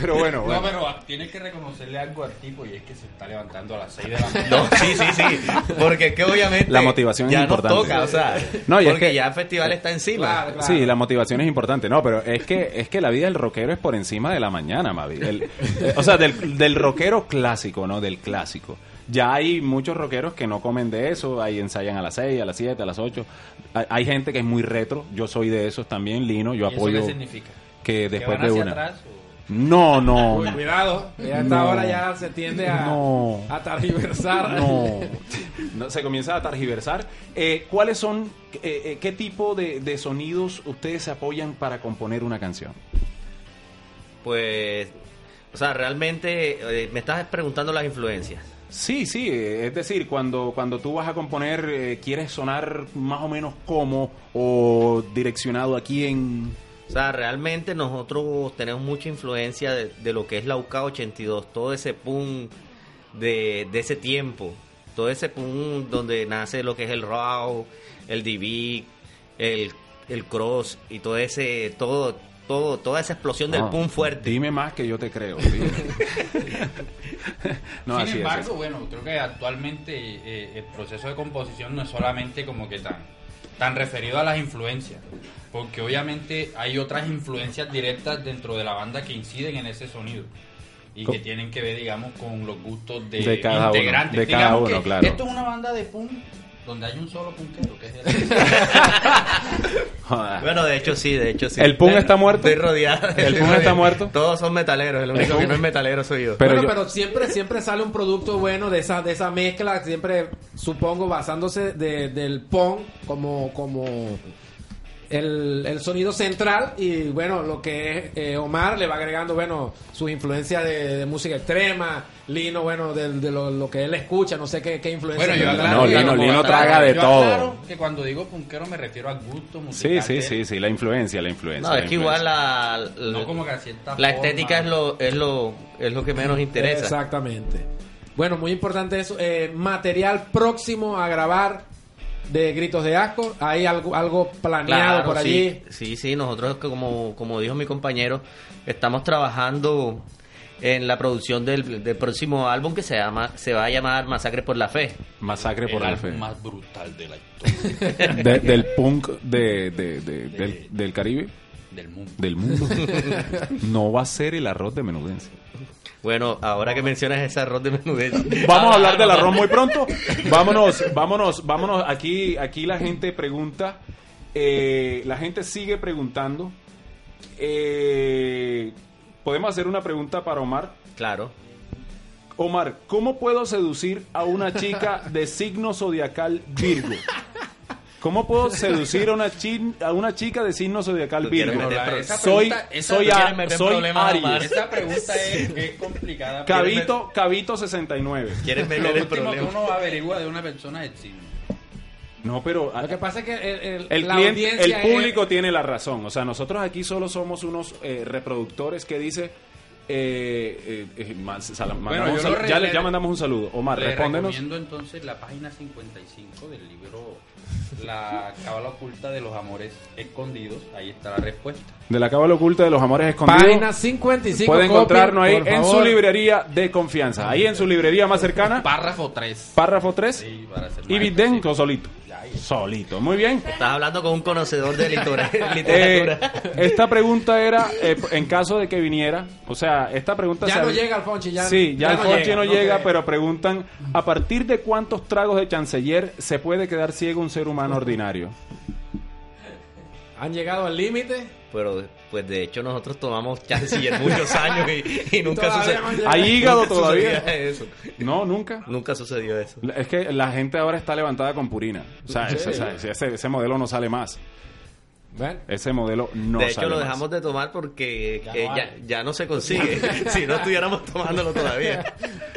pero bueno, No, pero tienes que reconocerle algo al tipo y es que se está levantando a las 6 de la mañana. No, sí, sí, sí. Porque es que obviamente La motivación es importante. nos toca, o sea, No, y es porque que- ya el festival está encima. Claro, claro. Sí, la motivación es importante, no, pero es que es que la vida del rockero es por encima de la mañana, Mavi. El- o sea, del, del rockero clásico, ¿no? Del clásico. Ya hay muchos rockeros que no comen de eso, ahí ensayan a las 6, a las 7, a las 8. Hay, hay gente que es muy retro, yo soy de esos también, Lino, yo ¿Y eso apoyo qué significa? que ¿Que después van de hacia una... atrás o- No, no, Uy, cuidado, ya a esta No. hora ya se tiende a, No. a targiversar. No, No, se comienza a targiversar. Eh, ¿Cuáles son, eh, eh, qué tipo de, de sonidos ustedes se apoyan para componer una canción? Pues, o sea, realmente eh, me estás preguntando las influencias. Sí, sí, es decir, cuando, cuando tú vas a componer, eh, ¿quieres sonar más o menos como o direccionado aquí en... O sea, realmente nosotros tenemos mucha influencia de, de lo que es la UK82, todo ese punk de, de ese tiempo, todo ese punk donde nace lo que es el raw, el DB, el, el cross y todo ese, todo, todo, toda esa explosión del No, punk fuerte. Dime más que yo te creo. no, Sin así es, embargo, así. bueno, creo que actualmente eh, el proceso de composición no es solamente como que tan, tan referido a las influencias, porque obviamente hay otras influencias directas dentro de la banda que inciden en ese sonido y que tienen que ver, digamos, con los gustos de, De cada uno, integrantes. de cada Digamos uno, claro. Esto es una banda de punk donde hay un solo punkero, que es el... Bueno, de hecho sí, de hecho sí. ¿El punk está muerto? Estoy rodeado. ¿El punk está muerto? Todos son metaleros, el único que no es metalero soy yo. Pero bueno, yo- pero siempre, siempre sale un producto bueno de esa, de esa mezcla, siempre supongo basándose de- del punk como, como el, el sonido central y bueno, lo que es eh, Omar le va agregando, bueno, sus influencias de, de música extrema, Lino, bueno, de, de lo, lo que él escucha, no sé qué, qué influencia. Bueno, yo aclaro, No, Lino- Lino aclaro- traga de yo todo. que cuando digo punkero me refiero al gusto Sí, musical. sí, sí, él, sí, la influencia, la influencia. No, la es que igual la, la, No como que a cierta la forma. estética es lo, es lo, es lo que menos interesa. Exactamente. Bueno, muy importante eso. Eh, material próximo a grabar de Gritos de Asco. ¿Hay algo, algo planeado Claro, por sí, allí? Sí, sí, nosotros como, como dijo mi compañero, estamos trabajando en la producción del, del próximo álbum que se llama se va a llamar Masacre por la Fe. Masacre por el la fe. más brutal de la historia De- del punk de, de- de- del, del Caribe, del mundo. del mundo. no va a ser el arroz de menudencia. Bueno, ahora que mencionas ese arroz de menudez. Vamos a hablar del arroz muy pronto. Vámonos, vámonos, vámonos. Aquí, aquí la gente pregunta, eh, la gente sigue preguntando. Eh, Podemos hacer una pregunta para Omar. Claro. Omar, ¿cómo puedo seducir a una chica de signo zodiacal Virgo? ¿Cómo puedo seducir a una, chi- a una chica de signo zodiacal Virgo? Soy, soy, a- soy. Aries. Esa pregunta es, es complicada. Cabito, Cabito 69. ¿Quieres Lo meter el último que problema? uno averigua de una persona es el signo. No, pero Lo que pasa es que el, el- El, la cliente- el audiencia es- público tiene la razón. O sea, nosotros aquí solo somos unos eh, reproductores que dice. Eh, eh, eh, mandamos sal- ya, le- ya mandamos un saludo. Omar, Le respóndenos. recomiendo entonces la página 55 del libro La cábala oculta de los amores escondidos. Ahí está la respuesta. De la cábala oculta de los amores escondidos. Página 55. Puede encontrarnos ahí en su librería de confianza. Ahí en su librería más cercana. Párrafo 3. Párrafo 3. Sí, para ser y más Biden específico. o solito. Ya. Solito. Muy bien. Estás hablando con un conocedor de Eh, literatura. esta pregunta era eh, en caso de que viniera. O sea, esta pregunta Ya se no había- llega Alfonso, ya, Sí, ya, el Fonchi no llega, pero preguntan, ¿a partir de cuántos tragos de chanciller se puede quedar ciego un ser humano ordinario? Han llegado al límite. Pero, pues de hecho, nosotros tomamos chanciller muchos años y, y nunca sucedió. ¿Hay hígado nunca todavía? eso. No, nunca. Nunca sucedió eso. Es que la gente ahora está levantada con purina. O sea, ese, ese- ese- ese modelo no sale más. Bueno. Ese modelo no de hecho, sale lo más. dejamos de tomar porque Ya eh, no ya, no se consigue. si no estuviéramos tomándolo todavía.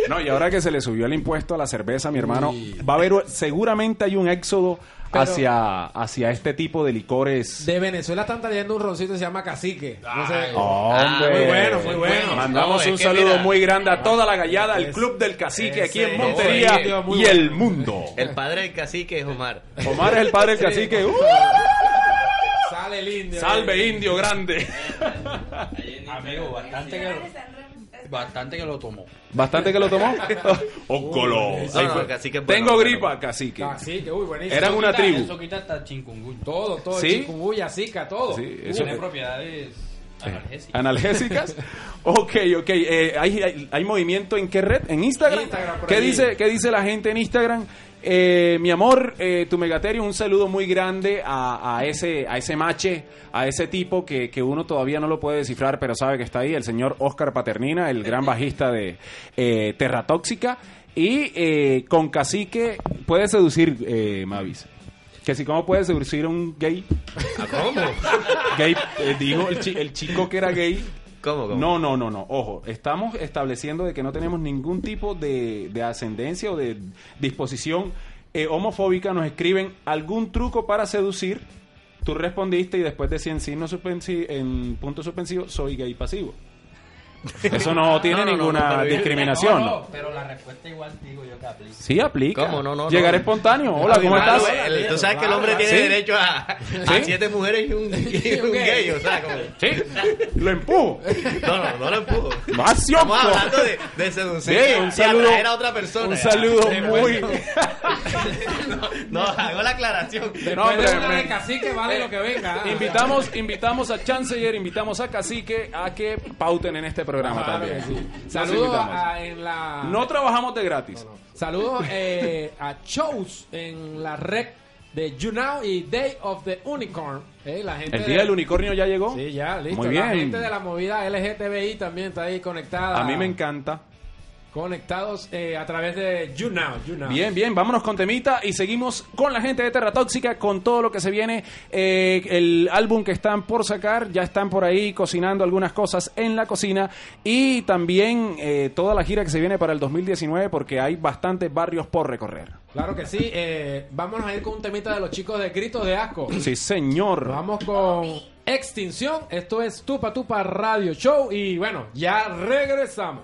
No, y ahora que se le subió el impuesto a la cerveza, mi hermano, va a haber, seguramente hay un éxodo Pero- hacia, hacia este tipo de licores. De Venezuela están trayendo un roncito que se llama Cacique. No sé. Hombre. muy bueno, muy bueno. Mandamos No, un saludo mira- muy grande a toda la gallada, al Club del Cacique aquí en Montería y bueno. el mundo. El padre del cacique es Omar. Omar es el padre del Sí. cacique. ¡Uh! Sale el indio. Salve indio grande. Amigo, bastante que, bastante que lo tomó. Bastante que lo tomó. Ócolo. No, no, el cacique es bueno, Tengo pero- gripa, cacique. Cacique, uy, buenísimo. Eran una tribu. Eso quita hasta chikungunya. Todo, todo. ¿Sí? Chikungunya, zika, todo. Sí, eso- Tiene propiedades analgésicas. analgésicas. ok, ok. Eh, ¿hay, hay, hay movimiento en qué red? ¿En Instagram? ¿Qué, dice, ¿Qué dice la gente en Instagram? Eh, mi amor, eh, tu Megaterio, un saludo muy grande a, a ese a ese mache, a ese tipo que, que uno todavía no lo puede descifrar, pero sabe que está ahí, el señor Oscar Paternina, el gran bajista de eh, Terra Tóxica. Y eh, con Cacique puede seducir, eh, Mavis. Que si, ¿cómo puede seducir a un gay? ¿Cómo? Gay, eh, dijo el, chi- el chico que era gay. No, no, no, no. Ojo, estamos estableciendo de que no tenemos ningún tipo de, de ascendencia o de disposición eh, homofóbica. Nos escriben algún truco para seducir. Tú respondiste y después decía en signo suspensi- en punto suspensivo, soy gay pasivo. Eso no tiene No, no, no, ninguna discriminación. No, ¿no? no, pero la respuesta igual digo yo que aplica. Sí, aplica. ¿Cómo? No, no, Llegar no. espontáneo. Hola, ¿cómo Claro, estás? el- Tú sabes que el hombre tiene Sí. derecho a, a Sí. siete mujeres y un, y un gay, o sea, como... Sí, lo empujo. No, no, no lo empujo. Más Estamos hablando de, de seducir un saludo, a otra persona. un saludo muy... no, no, hago la aclaración. No, hombre, Cacique vale lo que venga. ah. Invitamos, invitamos a Chancellor, invitamos a Cacique a que pauten en este programa Claro también. sí. Saludos a- en la. No trabajamos de gratis. Saludos eh, a shows en la red de You Now y Day of the Unicorn. Eh, la gente El día de- del unicornio ya llegó. Sí, ya, listo. Muy bien. La gente de la movida LGTBI también está ahí conectada. A mí me encanta. Conectados eh, a través de You Now. You. Bien, bien, vámonos con temita y seguimos con la gente de Terra Tóxica, con todo lo que se viene. Eh, el álbum que están por sacar, ya están por ahí cocinando algunas cosas en la cocina y también eh, toda la gira que se viene para el 2019 porque hay bastantes barrios por recorrer. Claro que sí. Eh, vámonos a ir con un temita de los chicos de Gritos de Asco. Sí, señor. Vamos con Extinción. Esto es Tupa Tupa Radio Show. Y bueno, ya regresamos.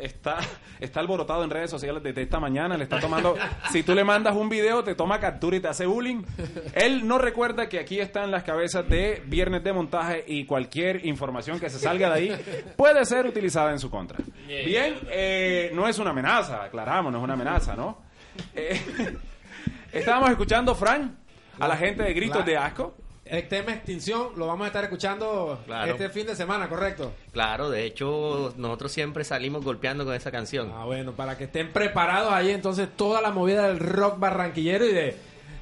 está, está, está alborotado en redes sociales desde esta mañana. Le está tomando. si tú le mandas un video, te toma captura y te hace bullying. Él no recuerda que aquí están las cabezas de Viernes de Montaje y cualquier información que se salga de ahí puede ser utilizada en su contra. Bien, eh, no es una amenaza, aclaramos, no es una amenaza, ¿no? Eh, estábamos escuchando, Fran, a la gente de Gritos de Asco. El tema extinción lo vamos a estar escuchando Claro. este fin de semana, ¿correcto? Claro, de hecho, nosotros siempre salimos golpeando con esa canción. Ah, bueno, para que estén preparados ahí entonces toda la movida del rock barranquillero y de,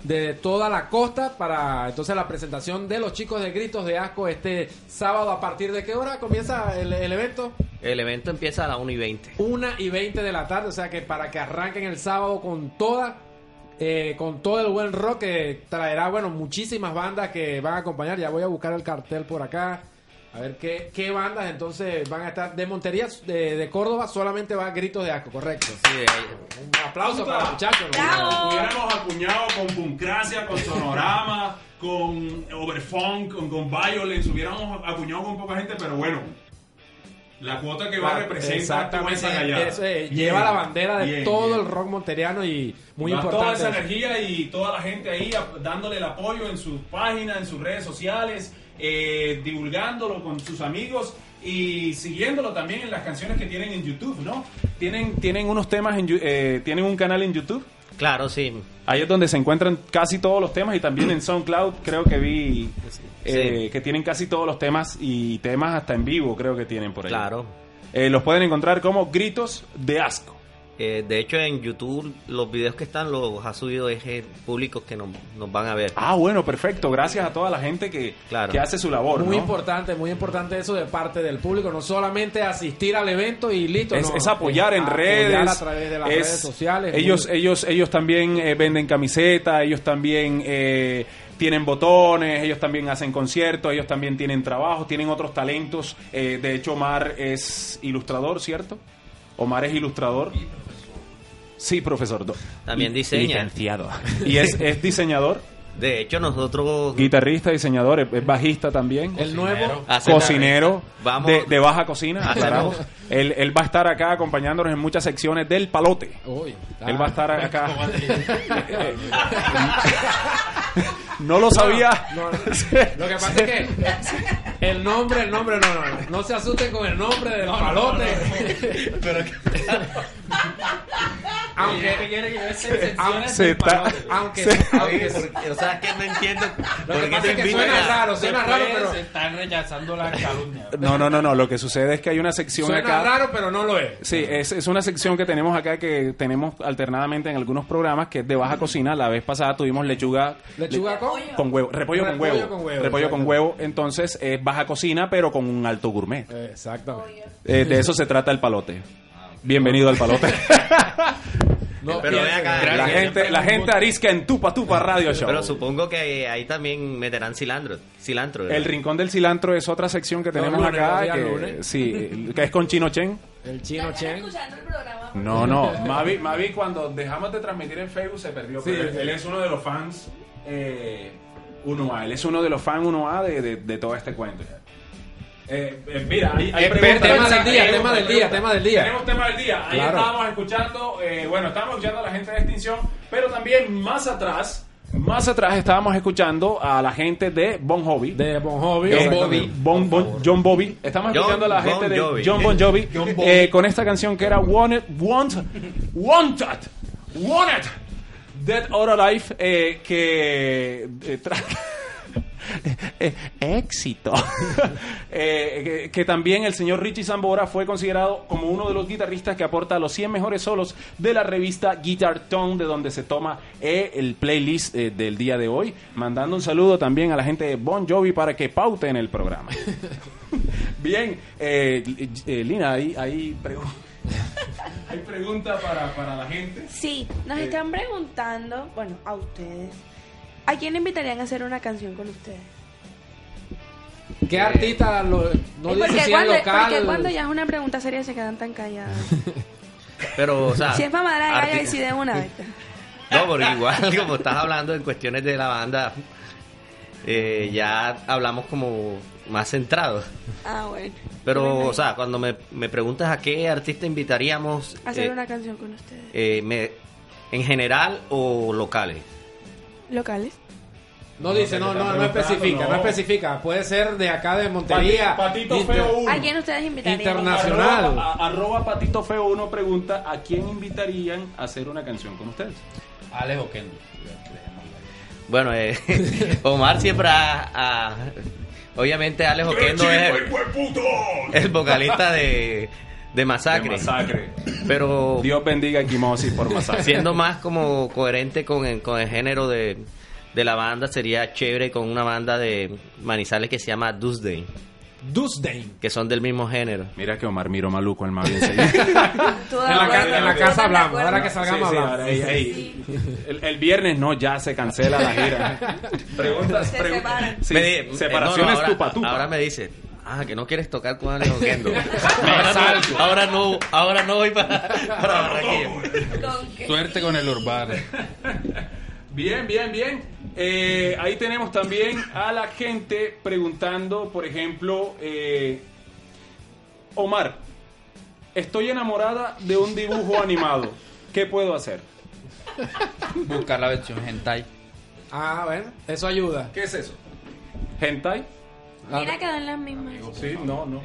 de toda la costa para entonces la presentación de los chicos de Gritos de Asco este sábado a partir de qué hora comienza el, el evento? El evento empieza a las 1 y 20. Una y 20 de la tarde, o sea que para que arranquen el sábado con toda, eh, con todo el buen rock que traerá, bueno, muchísimas bandas que van a acompañar. Ya voy a buscar el cartel por acá. A ver qué, qué bandas entonces van a estar. De Montería, de, de Córdoba, solamente va Gritos de Asco, correcto. Sí, ahí. Un aplauso para los muchachos. hubiéramos acuñado con Puncracia, con Sonorama, con Overfunk, con, con Violence, hubiéramos acuñado con poca gente, pero bueno. La cuota que va representa Exactamente. Eso, eh, Bien, lleva la bandera de bien, todo bien. el rock monteriano y muy Va importante. Toda esa eso. energía y toda la gente ahí dándole el apoyo en sus páginas, en sus redes sociales, eh, divulgándolo con sus amigos y siguiéndolo también en las canciones que tienen en YouTube, ¿no? Tienen, tienen unos temas, en, eh, tienen un canal en YouTube. Claro, sí. Ahí es donde se encuentran casi todos los temas y también en SoundCloud creo que vi eh, Sí. que tienen casi todos los temas y temas hasta en vivo creo que tienen por ahí. Claro. Eh, los pueden encontrar como Gritos de Asco. Eh, de hecho, en YouTube los videos que están los ha subido eje públicos que nos, nos van a ver. Ah, bueno, perfecto. Gracias a toda la gente que, Claro. que hace su labor. Muy ¿no? importante, muy importante eso de parte del público, no solamente asistir al evento y listo. Es, no, es apoyar en apoyar redes. a través de las es- redes sociales. Ellos, muy- ellos, ellos también eh, venden camisetas, ellos también eh, tienen botones, ellos también hacen conciertos, ellos también tienen trabajo, tienen otros talentos. Eh, de hecho, Omar es ilustrador, ¿cierto? Omar es ilustrador. Sí, profesor. do- También diseña. Licenciado. Y es, es diseñador, De hecho, nosotros guitarrista, diseñador, es, es bajista también. el nuevo. Cocinero Vamos. de, de baja cocina. Hacemos- aclaramos. Él, él va a estar acá acompañándonos en muchas secciones del palote. Uy, Él va a estar acá. No lo sabía. no, no. Lo que pasa es que el nombre, el nombre, no, no, no. No se asusten con el nombre del palote. Aunque, aunque, Se está- aunque, se- aunque- o sea, que no entiendo lo que pasa es que suena a- raro, suena raro, pero Se están rechazando la calumnia. No, no, no, no. Lo que sucede es que hay una sección suena acá. raro, pero no lo es. Sí, es, es una sección que tenemos acá que tenemos alternadamente en algunos programas que es de baja cocina. La vez pasada tuvimos lechuga Lechuga con con huevo, repollo, con Repollo huevo, con huevo, repollo con huevo. Entonces es baja cocina, pero con un alto gourmet. Exactamente. Eh, de eso se trata el palote. Bienvenido al palote. No Pero acá, la gente, la gente arisca en Tupa Tupa Radio Show. Pero supongo que ahí también meterán cilantro. cilantro ¿verdad? El Rincón del Cilantro es otra sección que tenemos lunes, acá, que, sí, que es con Chino Chen. El chino Chen. escuchando el programa. No, no, Mavi, Mavi cuando dejamos de transmitir en Facebook se perdió. Sí, pero él, sí. él es uno de los fans eh, 1A, él es uno de los fans 1A de, de, de todo este cuento. Eh, eh, mira, hay, hay Eh, preguntas. tema del día, Hay tema del día, tema del día. Tenemos tema del día. Ahí Claro. estábamos escuchando, eh, bueno, estábamos escuchando a la gente de Extinción, pero también más atrás, más atrás estábamos escuchando a la gente de Bon Jovi. De Bon Jovi. John. Bobby. Bon, Bon- John Bobby. Estamos John escuchando a la Bon gente de Jovi. John Bon Jovi eh, con esta canción que era Wanted, Want, Wanted, Wanted, Dead or Alive, eh, que eh, éxito. Eh, que, que también el señor Richie Zambora fue considerado como uno de los guitarristas que aporta los 100 mejores solos de la revista Guitar Tone, de donde se toma eh, el playlist eh, del día de hoy. Mandando un saludo también a la gente de Bon Jovi para que pauten el programa. Bien, Lina, ahí hay, pregu- hay pregunta para, para la gente. Sí, nos están preguntando, bueno, a ustedes, ¿a quién invitarían a hacer una canción con ustedes? ¿Qué artista lo, no ¿Y dice por qué si es cuando, local? porque cuando ya es una pregunta seria se quedan tan callados? Pero, o sea, si es para madre y si de una vez. No, pero igual, como estás hablando en cuestiones de la banda, eh, ya hablamos como más centrados. Ah, bueno. Pero, o sea, cuando me, me preguntas a qué artista invitaríamos, Hacer eh, una canción con ustedes. eh, me- en general o locales. ¿Locales? No dice, no, no, no especifica, no no. especifica. Puede ser de acá de Montería. Pati- Patito Feo uno. ¿A quién ustedes invitarían? Internacional. Arroba, a- arroba Patito Feo uno pregunta a quién invitarían a hacer una canción con ustedes. Alex Oquendo. Bueno, eh, Omar siempre ha, ha- Obviamente Alex Oquendo es el, el vocalista de, de Masacre. De masacre. Pero Dios bendiga a Quimosis por masacre. siendo más como coherente con el, con el género de, de la banda, sería chévere con una banda de Manizales que se llama Tuesday, Dusdain. que son del mismo género. Mira que Omar miro maluco el más bien seguido. ¿Tú En la, casa hablamos, ahora que salgamos Sí, sí, hablamos. ahora, ey, ey. El, el viernes no, ya se cancela la gira. Preguntas, Se pregun- separan. Sí, Me di- eh, separaciones no, no, ahora, tupa tupa. ahora me dice, ah, que no quieres tocar con Alex Oquendo. ahora, no, ahora no, ahora no voy para, para Barranquilla. ¿Con qué? Suerte con el urbano. Bien, bien, bien. Eh, ahí tenemos también a la gente preguntando, por ejemplo, eh, Omar, estoy enamorada de un dibujo animado. ¿Qué puedo hacer? Buscar la versión hentai. Ah, bueno, eso ayuda. ¿Qué es eso? ¿Hentai? Mira, quedan las mismas. Sí, no, no.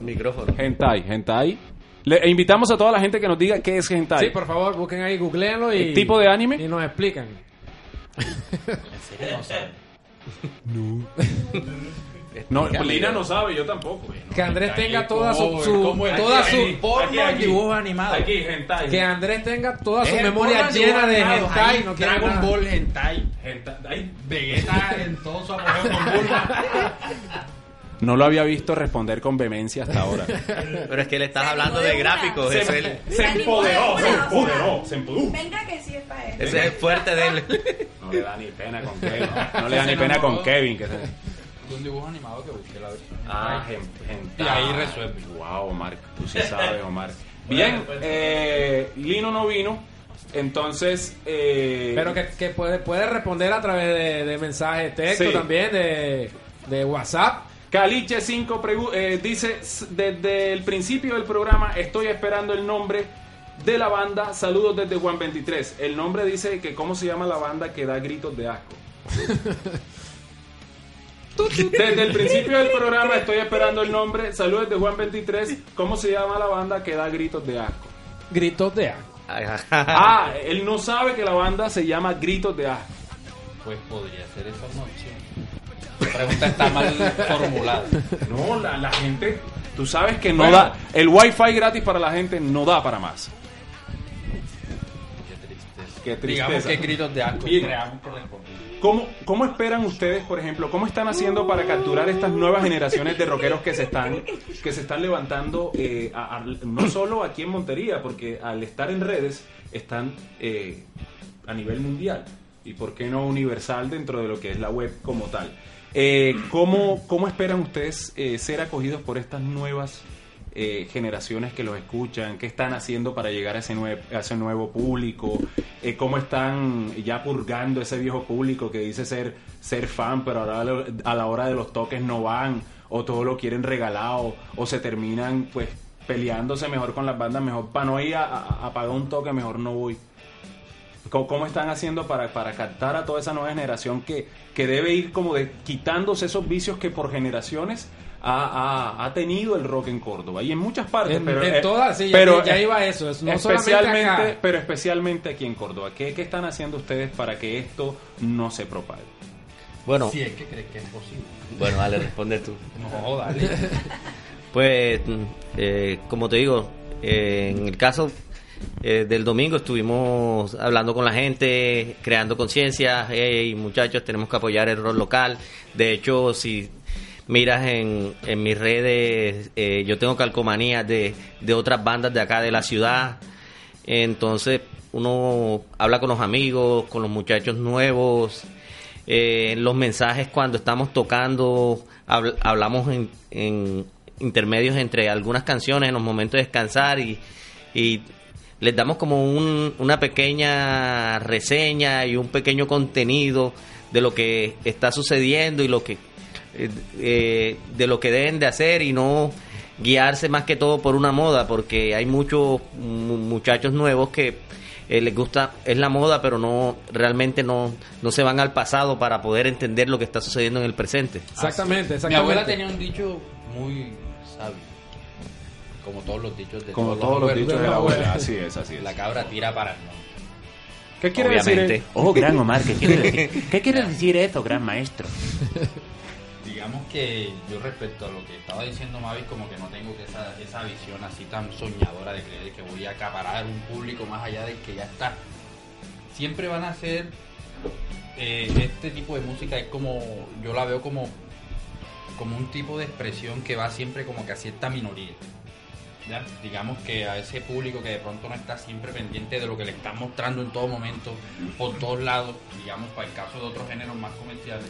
Micrófono. Hentai, hentai. Le e invitamos a toda la gente que nos diga qué es hentai. Sí, por favor, busquen ahí, googleenlo y... ¿El tipo de anime? Y nos explican. No, Lina no sabe, yo tampoco. Que Andrés tenga toda su... ¿Cómo- su- toda Aquí, su aquí, porno y dibujos animados. Aquí, hentai. que Andrés tenga toda su memoria llena de animado, hentai. No Dragon nada. Ball hentai. Hentai. Vegeta en todo su apogeo con Bulma. No lo había visto responder con vehemencia hasta ahora. Pero es que le estás Se hablando de gráficos. el, Se empoderó, se empoderó, se empoderó. Venga que sí es para él. ese es el fuerte de él. No le da ni pena con Kevin. No le da ni pena con Kevin. Que se... De un dibujo animado que busqué la versión. Ah, hentai. gen- Y ahí resuelve. Wow, Omar, tú sí sabes, Omar. Bien, eh, Lino no vino, entonces... Eh, Pero que, que puede, puede responder a través de, de mensajes de texto Sí. también, de, de WhatsApp. Caliche 5 pregu- eh, dice, "S- desde el principio del programa estoy esperando el nombre de la banda. Saludos desde Juan 23. El nombre dice que cómo se llama la banda que da gritos de asco. Desde el principio del programa estoy esperando el nombre. Saludos desde Juan 23. ¿Cómo se llama la banda que da gritos de asco? Gritos de asco. Ah, él no sabe que la banda se llama Gritos de asco. Pues podría ser esa opción. La pregunta está mal formulada. No, la, la gente, tú sabes que no da, el wifi gratis para la gente no da para más. Qué Digamos tristeza. que gritos de asco Bien. ¿Cómo, ¿Cómo esperan ustedes, por ejemplo, cómo están haciendo para capturar estas nuevas generaciones de rockeros que se están, que se están levantando, eh, a- a- no solo aquí en Montería, porque al estar en redes están eh, a nivel mundial y por qué no universal dentro de lo que es la web como tal? Eh, ¿cómo, ¿Cómo esperan ustedes eh, ser acogidos por estas nuevas eh, generaciones que los escuchan? ¿Qué están haciendo para llegar a ese, nue- a ese nuevo público? Eh, ¿Cómo están ya purgando ese viejo público que dice ser, ser fan, pero ahora a la hora de los toques no van? ¿O todo lo quieren regalado? ¿O se terminan pues peleándose mejor con las bandas? Mejor para no ir a, a- a pagar un toque, mejor no voy. ¿Cómo, cómo están haciendo para, para captar a toda esa nueva generación que, que debe ir como de quitándose esos vicios que por generaciones ha, ha- ha tenido el rock en Córdoba y en muchas partes? En- pero, en eh, todas, sí, ya- pero, ya iba eso, es- no solamente especialmente, acá. pero especialmente aquí en Córdoba. ¿Qué, ¿Qué están haciendo ustedes para que esto no se propague? Bueno, Si es que crees que es posible. bueno, dale, responde tú. No, dale. Pues, eh, como te digo, eh, en el caso eh, del domingo estuvimos hablando con la gente, creando conciencia. Hey, muchachos, tenemos que apoyar el rock local. De hecho, si miras en, en mis redes, eh, yo tengo calcomanías de, de otras bandas de acá de la ciudad. Entonces, uno habla con los amigos, con los muchachos nuevos. eh, los mensajes cuando estamos tocando, habl- hablamos en, en intermedios entre algunas canciones en los momentos de descansar y les damos como un- una pequeña reseña y un pequeño contenido de lo que está sucediendo y lo que eh, eh, de lo que deben de hacer y no guiarse más que todo por una moda porque hay muchos mu- muchachos nuevos que eh, les gusta es la moda pero no realmente no no se van al pasado para poder entender lo que está sucediendo en el presente Exactamente, Mi exactamente. abuela tenía un dicho muy sabio. Como todos los dichos de Como todos, los abuelos. dichos de la abuela. Así es, así es. La cabra tira para el. ¿Qué quiere Obviamente. decir? Oh, gran Omar, ¿qué quiere decir? ¿Qué quiere decir eso, gran maestro? Digamos que yo respecto a lo que estaba diciendo Mavis, como que no tengo que esa, esa visión así tan soñadora de creer que voy a acaparar un público más allá del que ya está. Siempre van a ser eh, este tipo de música es como yo la veo como como un tipo de expresión que va siempre como que a cierta minoría. ¿Ya? Digamos que a ese público que de pronto no está siempre pendiente de lo que le están mostrando en todo momento, por todos lados, digamos, para el caso de otros géneros más comerciales.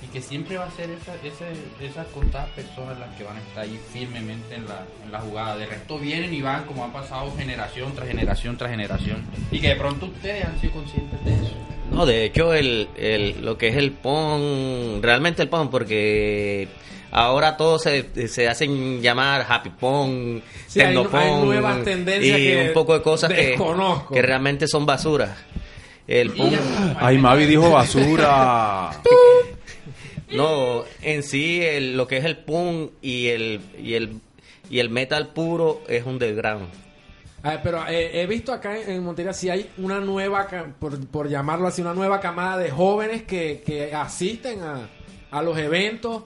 Y que siempre va a ser esa, ese- esas contadas personas las que van a estar ahí firmemente en la, en la jugada. De resto vienen y van como ha pasado generación tras generación tras generación. Y que de pronto ustedes han sido conscientes de eso. No, de hecho, el, el- lo que es el PON, realmente el PON, porque ahora todos se, se hacen llamar Happy PON, Sí, hay- nuevas tendencias y que un poco de cosas que, que realmente son basura. El PON, Ay, Mavi dijo basura. no, en sí, el- lo que es el PON y el, y el, y el metal puro es un underground. A ver, pero eh, he visto acá en, en Montería si hay una nueva, por, por llamarlo así, una nueva camada de jóvenes que, que asisten a, a los eventos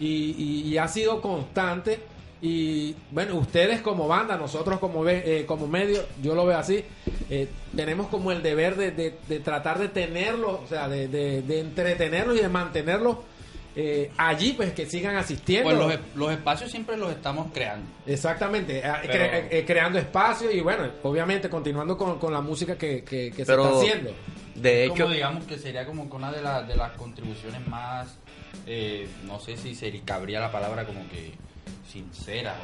y, y- y ha sido constante. Y bueno, ustedes como banda, nosotros como, ve- eh, como medio, yo lo veo así, eh, tenemos como el deber de, de- de tratar de tenerlos, o sea, de, de- de entretenerlos y de mantenerlos eh, allí, pues que sigan asistiendo. Pues los, los espacios siempre los estamos creando. Exactamente, eh, Pero- cre- eh, creando espacio y bueno, obviamente continuando con, con la música que, que- que se está haciendo. De hecho, como digamos que sería como que una de, las de las contribuciones más, eh, no sé si sería, cabría la palabra como que sincera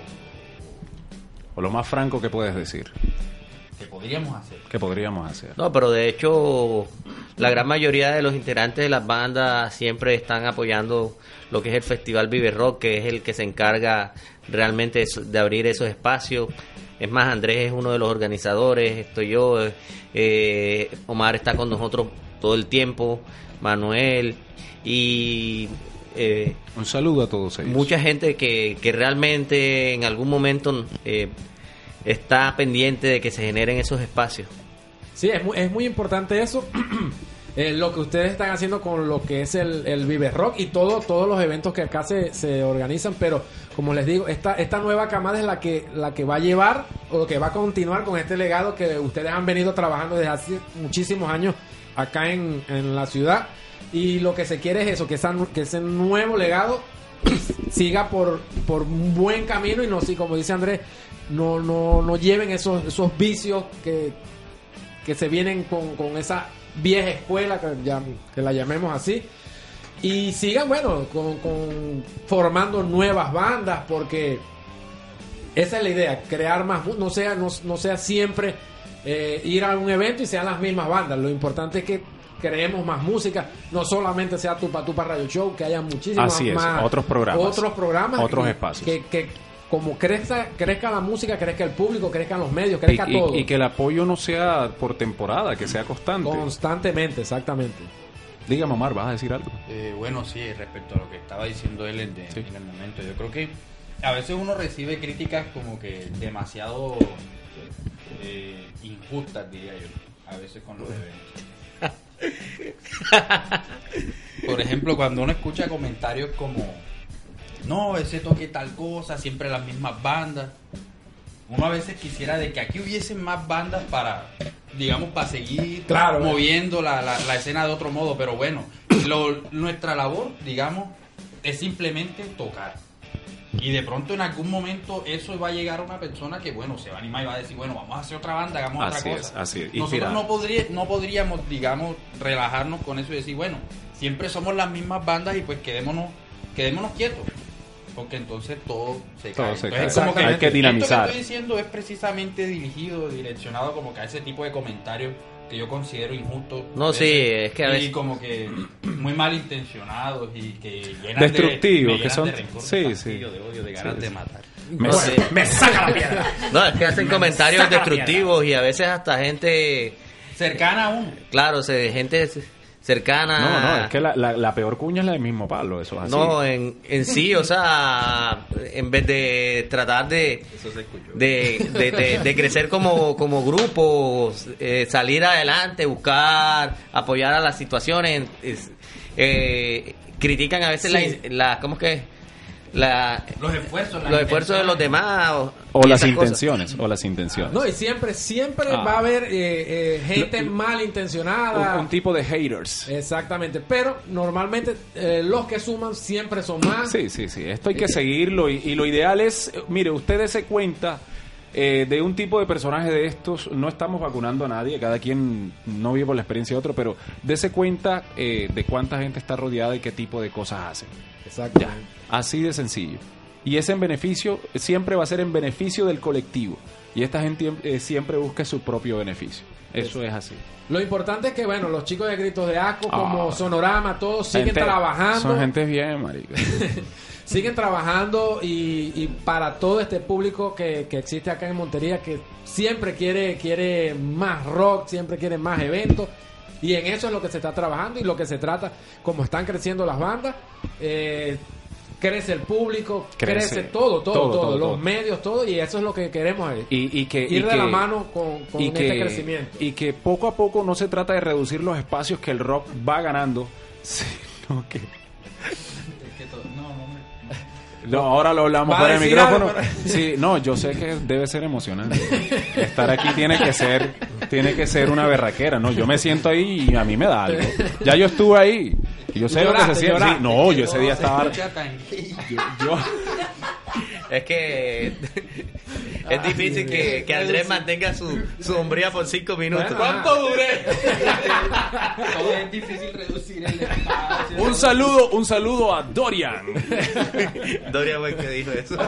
o, O lo más franco que puedes decir. que podríamos hacer. Que podríamos hacer. No, pero de hecho, la gran mayoría de los integrantes de las bandas siempre están apoyando lo que es el Festival Vive Rock, que es el que se encarga realmente de, abrir esos espacios. Es más, Andrés es uno de los organizadores, estoy yo, eh, Omar está con nosotros todo el tiempo, Manuel y eh, Un saludo a todos ellos. mucha gente que, que realmente en algún momento eh, está pendiente de que se generen esos espacios. Sí, es muy, es muy importante eso. Eh, lo que ustedes están haciendo con lo que es el, el Vive Rock y todo, todos los eventos que acá se, se organizan, pero como les digo, esta, esta nueva camada es la que, la que va a llevar o que va a continuar con este legado que ustedes han venido trabajando desde hace muchísimos años acá en, en la ciudad. Y lo que se quiere es eso, que, ese nuevo legado siga por, por un buen camino y no, sí, como dice Andrés, no, no, no lleven esos, esos vicios que, que se vienen con, con esa vieja escuela, que, la llamemos así, y sigan, bueno, con, formando nuevas bandas, porque esa es la idea, crear más, no sea, no, no sea siempre eh, ir a un evento y sean las mismas bandas, lo importante es que creemos más música, no solamente sea Tupa Tupa Radio Show, que haya muchísimas Así es, más otros programas. otros programas, Otros espacios. que, que como crezca, crezca la música, crezca el público, crezcan los medios, Y, crezca y- todo. y que el apoyo no sea por temporada, que sea constante. Constantemente, exactamente. Dígame, Omar, ¿vas a decir algo? Eh, bueno, sí, respecto a lo que estaba diciendo él en, de- Sí. en el momento, yo creo que a veces uno recibe críticas como que demasiado eh, injustas, diría yo, a veces con los eventos. Por ejemplo, cuando uno escucha comentarios como, no, ese toque tal cosa, siempre las mismas bandas. Uno a veces quisiera de que aquí hubiesen más bandas para, digamos, para seguir Claro. moviendo la, la- la escena de otro modo, pero bueno, lo- nuestra labor, digamos, es simplemente tocar. Y de pronto en algún momento eso va a llegar a una persona que, bueno, se va a animar y va a decir, bueno, vamos a hacer otra banda, hagamos Así otra es, cosa. así es. Nosotros no, podría, no podríamos, digamos, relajarnos con eso y decir, bueno, siempre somos las mismas bandas y pues quedémonos, quedémonos quietos. Porque entonces todo se Todo cae. se Entonces, cae. como Hay que dinamizar. Esto que estoy diciendo es precisamente dirigido, direccionado como que a ese tipo de comentarios que yo considero injustos. No, a sí, veces, es que a Y veces- como que muy malintencionados y que llenan Destructivos, de, que son- de rencor, sí, de sí. de odio, de ganas Sí, de matar. Me, No sé. me saca la piedra. No, es que hacen comentarios destructivos y a veces hasta gente, Cercana a uno. claro, se, gente cercana. No, no, es que la, la, la peor cuña es la del mismo palo, eso es así. No, en, en sí, o sea, en vez de tratar de, de, de, de- de crecer como, como grupo, eh, salir adelante, buscar, apoyar a las situaciones, es- eh, critican a veces Sí. la, la, ¿cómo es que? La, Los esfuerzos, las los esfuerzos de los demás. O, las cosas. intenciones, o las intenciones. No, y siempre, siempre Ah. va a haber eh, eh, gente Lo- malintencionada. un, un tipo de haters. Exactamente, pero normalmente eh, los que suman siempre son más. Sí, sí, sí. Esto hay que seguirlo y, y lo ideal es, eh, mire, usted se cuenta eh, de un tipo de personaje de estos. No estamos vacunando a nadie, cada quien no vive por la experiencia de otro, pero dése cuenta eh, de cuánta gente está rodeada y qué tipo de cosas hacen. Exacto. Así de sencillo. Y ese en beneficio, siempre va a ser en beneficio del colectivo. Y esta gente eh, siempre busca su propio beneficio. Eso es así. Lo importante es que, bueno, los chicos de Gritos de Asco, como Ah. Sonorama, todos siguen Gente- trabajando. Son gente bien, marica. siguen trabajando y, y para todo este público que, que existe acá en Montería que siempre quiere quiere más rock, siempre quiere más eventos y en eso es lo que se está trabajando y lo que se trata, como están creciendo las bandas, eh, crece el público, crece, Crece. todo, todo, Todo, los medios, todo y eso es lo que queremos y, y que ir y de que- la mano con, con y este que, crecimiento. y que poco a poco no se trata de reducir los espacios que el rock va ganando, sino que... No, ahora lo hablamos Va a fuera del decir micrófono. algo, pero- Sí, no, yo sé que debe ser emocionante. Estar aquí tiene que ser, tiene que ser una berraquera, ¿no? Yo me siento ahí y a mí me da algo. Ya yo estuve ahí. Yo sé lo que se siente. Sí, no, yo ese día estaba. Yo, yo- Es que es difícil que, que Andrés mantenga su, su hombría por cinco minutos. ¿Cuánto duré? Es difícil reducir el espacio. un saludo, un saludo a Dorian. Doria fue el que dijo eso.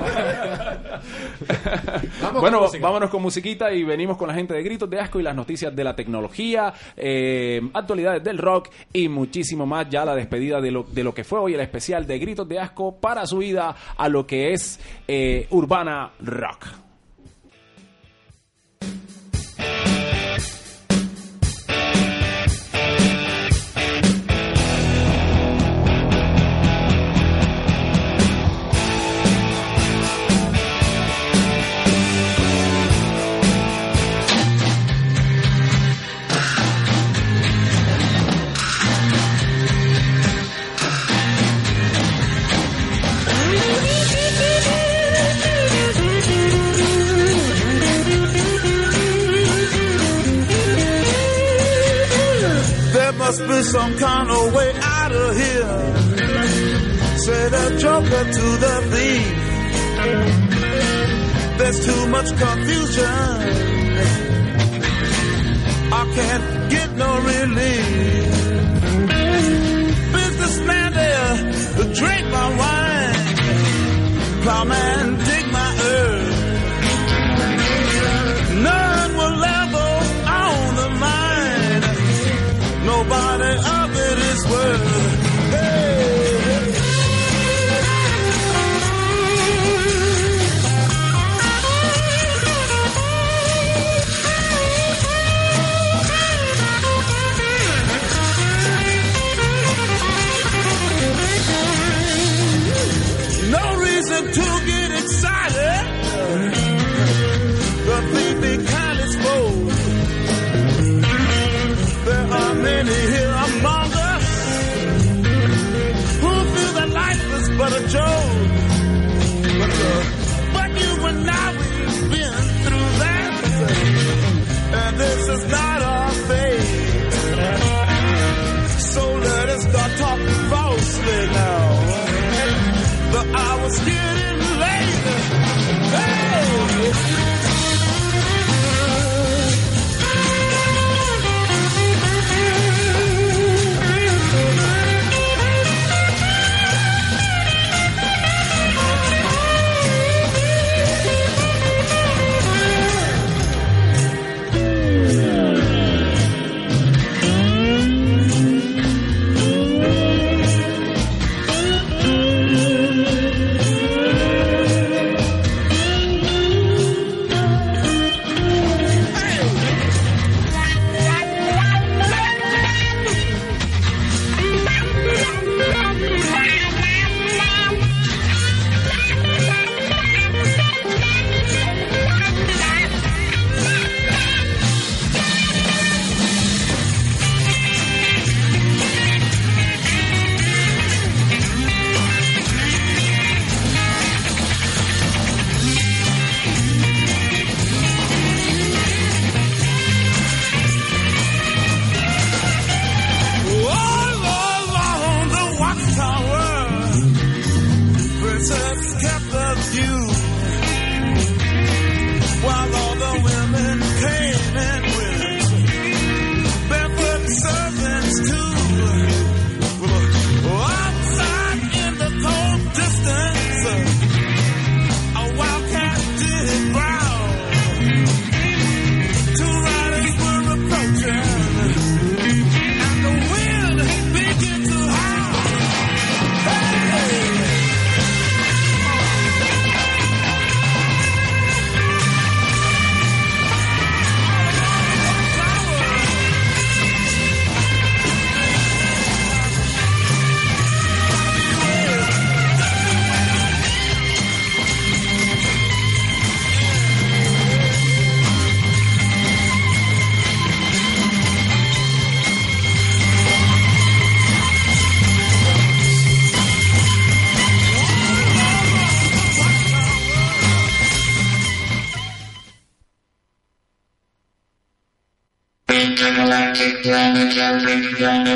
Vamos bueno, con vámonos con musiquita y venimos con la gente de Gritos de Asco y las noticias de la tecnología, eh, actualidades del rock y muchísimo más. Ya la despedida de lo, de lo que fue hoy el especial de Gritos de Asco para su vida a lo que es eh, Urbana Rock. Must be some kind of way out of here. Said a joker to the thief. There's too much confusion. I can't get no relief. Businessman there, drink my wine. Plowman, not fate. So let us not talk falsely now. The hour's here.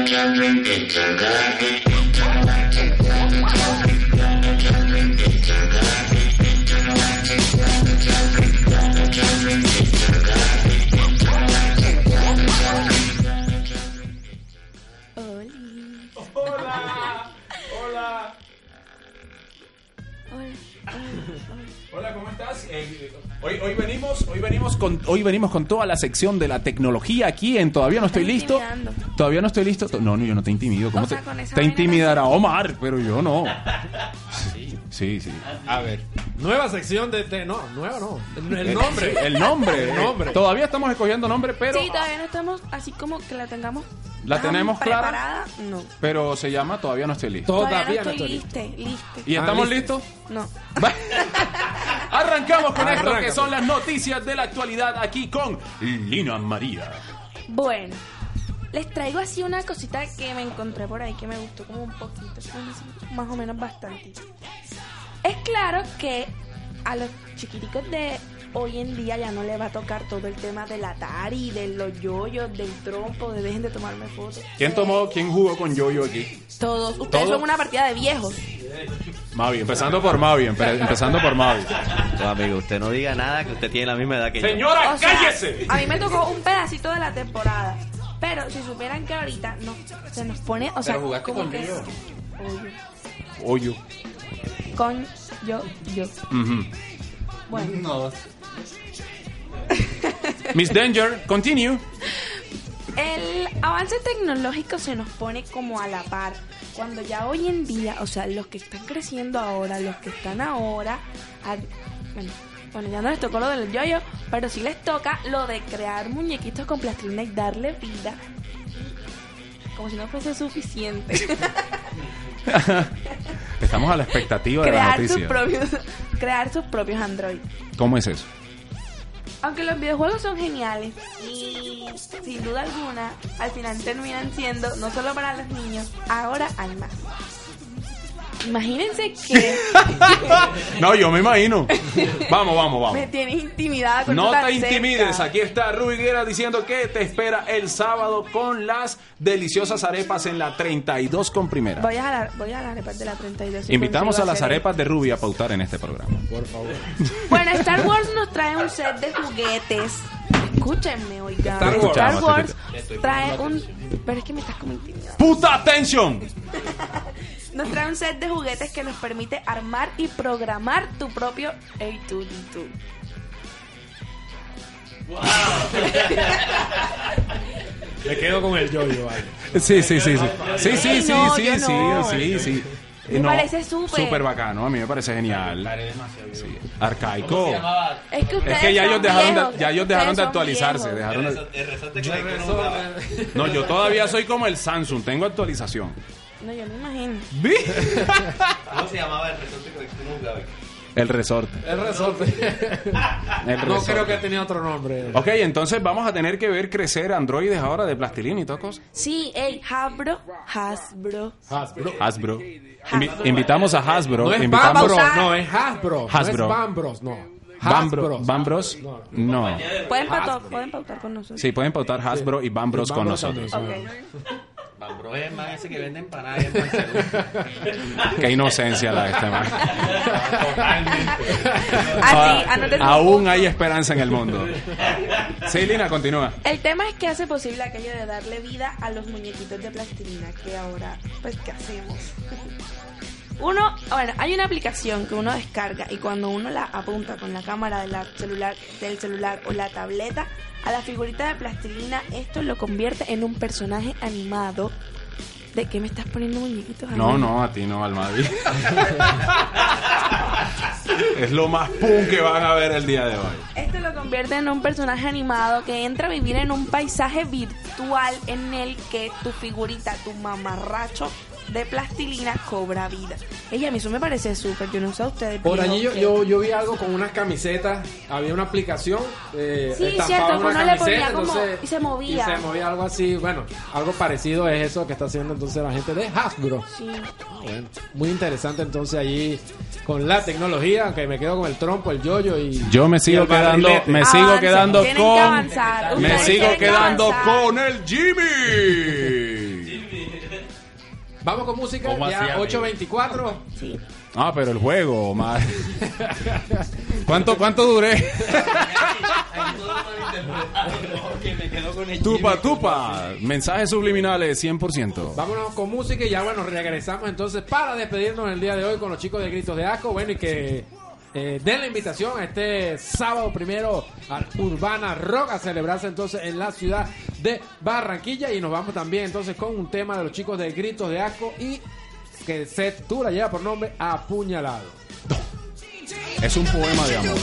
and hoy, hoy venimos, hoy venimos con, hoy venimos con toda la sección de la tecnología aquí en Todavía no estoy listo. Todavía no estoy listo. No, no, yo no te intimido. ¿Cómo O sea, te, te intimidará Omar? Pero yo no. Sí, sí. A ver. Nueva sección de... de- no, nueva no. El, el Eh, nombre. sí, El nombre. El nombre. Todavía estamos escogiendo nombre, pero Sí, todavía no estamos así como que la tengamos. La tan tenemos clara. preparada. No. pero se llama Todavía no estoy listo. Todavía no estoy liste. ¿Y Ah, estamos listo. listos? No. Arrancamos con esto Arranca, que son las noticias de la actualidad aquí con Lina María. Bueno, les traigo así una cosita que me encontré por ahí que me gustó como un poquito, así, más o menos bastante. Es claro que a los chiquiticos de hoy en día ya no le va a tocar todo el tema del Atari, de los yoyos, del trompo, de dejen de tomarme fotos. ¿Quién tomó, quién jugó con Yoyo aquí? Todos. Ustedes ¿Todo? son una partida de viejos. Mavi, empezando por Mavi, empe- empezando por Mavi. No, amigo, usted no diga nada que usted tiene la misma edad que yo. Señora, O sea, cállese. A mí me tocó un pedacito de la temporada. Pero si supieran que ahorita no, se nos pone, o sea, Pero jugaste como con que yo-yo. Oye, Oyo. Con yo, yo. Bueno, No. Miss Danger, continue. el avance tecnológico se nos pone como a la par. Cuando ya hoy en día, o sea, los que están creciendo ahora, los que están ahora, a- bueno, bueno, ya no les tocó lo del yoyo, pero sí les toca lo de crear muñequitos con plastilina y darle vida. Como si no fuese suficiente. Estamos a la expectativa de la sus noticia. propios crear sus propios Android. ¿Cómo es eso? Aunque los videojuegos son geniales y sin duda alguna al final terminan siendo no solo para los niños, ahora hay más. Imagínense que No, yo me imagino. Vamos, vamos, me vamos. tienes intimidada con No te intimides, cerca. aquí está Rubí Guerra diciendo que te espera el sábado con las deliciosas arepas en la 32 con primera. Voy a jalar, voy a jalar arepas de la 32. si Invitamos a las arepas de Rubí a pautar en este programa. Por favor. Bueno, Star Wars nos trae un set de juguetes. Escúchenme, oigan. Star Wars. Star Wars trae un... Pero es que me estás como intimidando. ¡Puta atención! Nos trae un set de juguetes que nos permite armar y programar tu propio A2D2. Me quedo con el yoyo, vale. Sí, sí, sí, sí. Sí, sí, sí, No, sí, yo sí, no. sí, sí. Me parece súper. Súper bacano, a mí me parece genial. Sí. Arcaico. Es que ustedes Es que ya ellos dejaron viejos, de, ya ellos dejaron de actualizarse, dejaron de- No, yo todavía soy como el Samsung, tengo actualización. No, yo me imagino. ¿Vi? ¿Cómo se llamaba el resorte que no jugabas? El resorte. El resorte. El No resorte. creo que tenía otro nombre. Ok, entonces vamos a tener que ver crecer androides ahora de plastilina y todas cosas. Sí, hey, Hasbro, Hasbro. Hasbro. Hasbro. Invi- invitamos a Hasbro. No es invitamos Bambros, no, es Hasbro. Hasbro. No es Bambros, no. Bambro, Hasbros. Bambros. No. Pueden, pautar, pueden pautar con nosotros. Sí, pueden pautar Hasbro y Bambros con Bambros nosotros. también, Bambro es más ese que vende empanadas en Barcelona. Qué inocencia la de este man. Así, anoten Ah, Aún hay esperanza en el mundo. Sí, Lina, continúa. El tema es que hace posible aquello de darle vida a los muñequitos de plastilina que ahora, pues, ¿qué hacemos? Uno, bueno, hay una aplicación que uno descarga y cuando uno la apunta con la cámara de la celular, del celular o la tableta a la figurita de plastilina, esto lo convierte en un personaje animado. ¿De qué me estás poniendo muñequitos? No, no, a ti no, Almavi. es lo más pum que van a ver el día de hoy. Esto lo convierte en un personaje animado que entra a vivir en un paisaje virtual en el que tu figurita, tu mamarracho de plastilina cobra vida. Ella a mí eso me parece súper, yo no sé a ustedes. Por allí yo, yo, yo vi algo con unas camisetas, había una aplicación, eh, Sí, cierto, una uno le ponía camiseta, como- entonces- y se movía. Y se movía algo así, bueno, algo parecido es eso que está haciendo entonces la gente de Hasbro. Sí. Bueno, muy interesante entonces allí con la tecnología. aunque me quedo con el trompo, el yoyo y. Yo me sigo quedando, barrilete. me sigo Avancen, quedando con, avanzar. me sigo que quedando avanzar. con el Jimmy. Vamos con música, ¿Cómo así, ya amigo? 8.24. Sí. Ah, pero el juego, madre. ¿Cuánto, cuánto duré? Tupa, tupa. Mensajes subliminales 100%. Vámonos con música y ya bueno, regresamos entonces para despedirnos el día de hoy con los chicos de Gritos de Asco. Bueno, y que eh, den la invitación a este sábado primero a Urbana Rock a celebrarse entonces en la ciudad de Barranquilla. Y nos vamos también entonces con un tema de los chicos de Gritos de Asco y que se titula lleva por nombre Apuñalado. Es un poema de amor.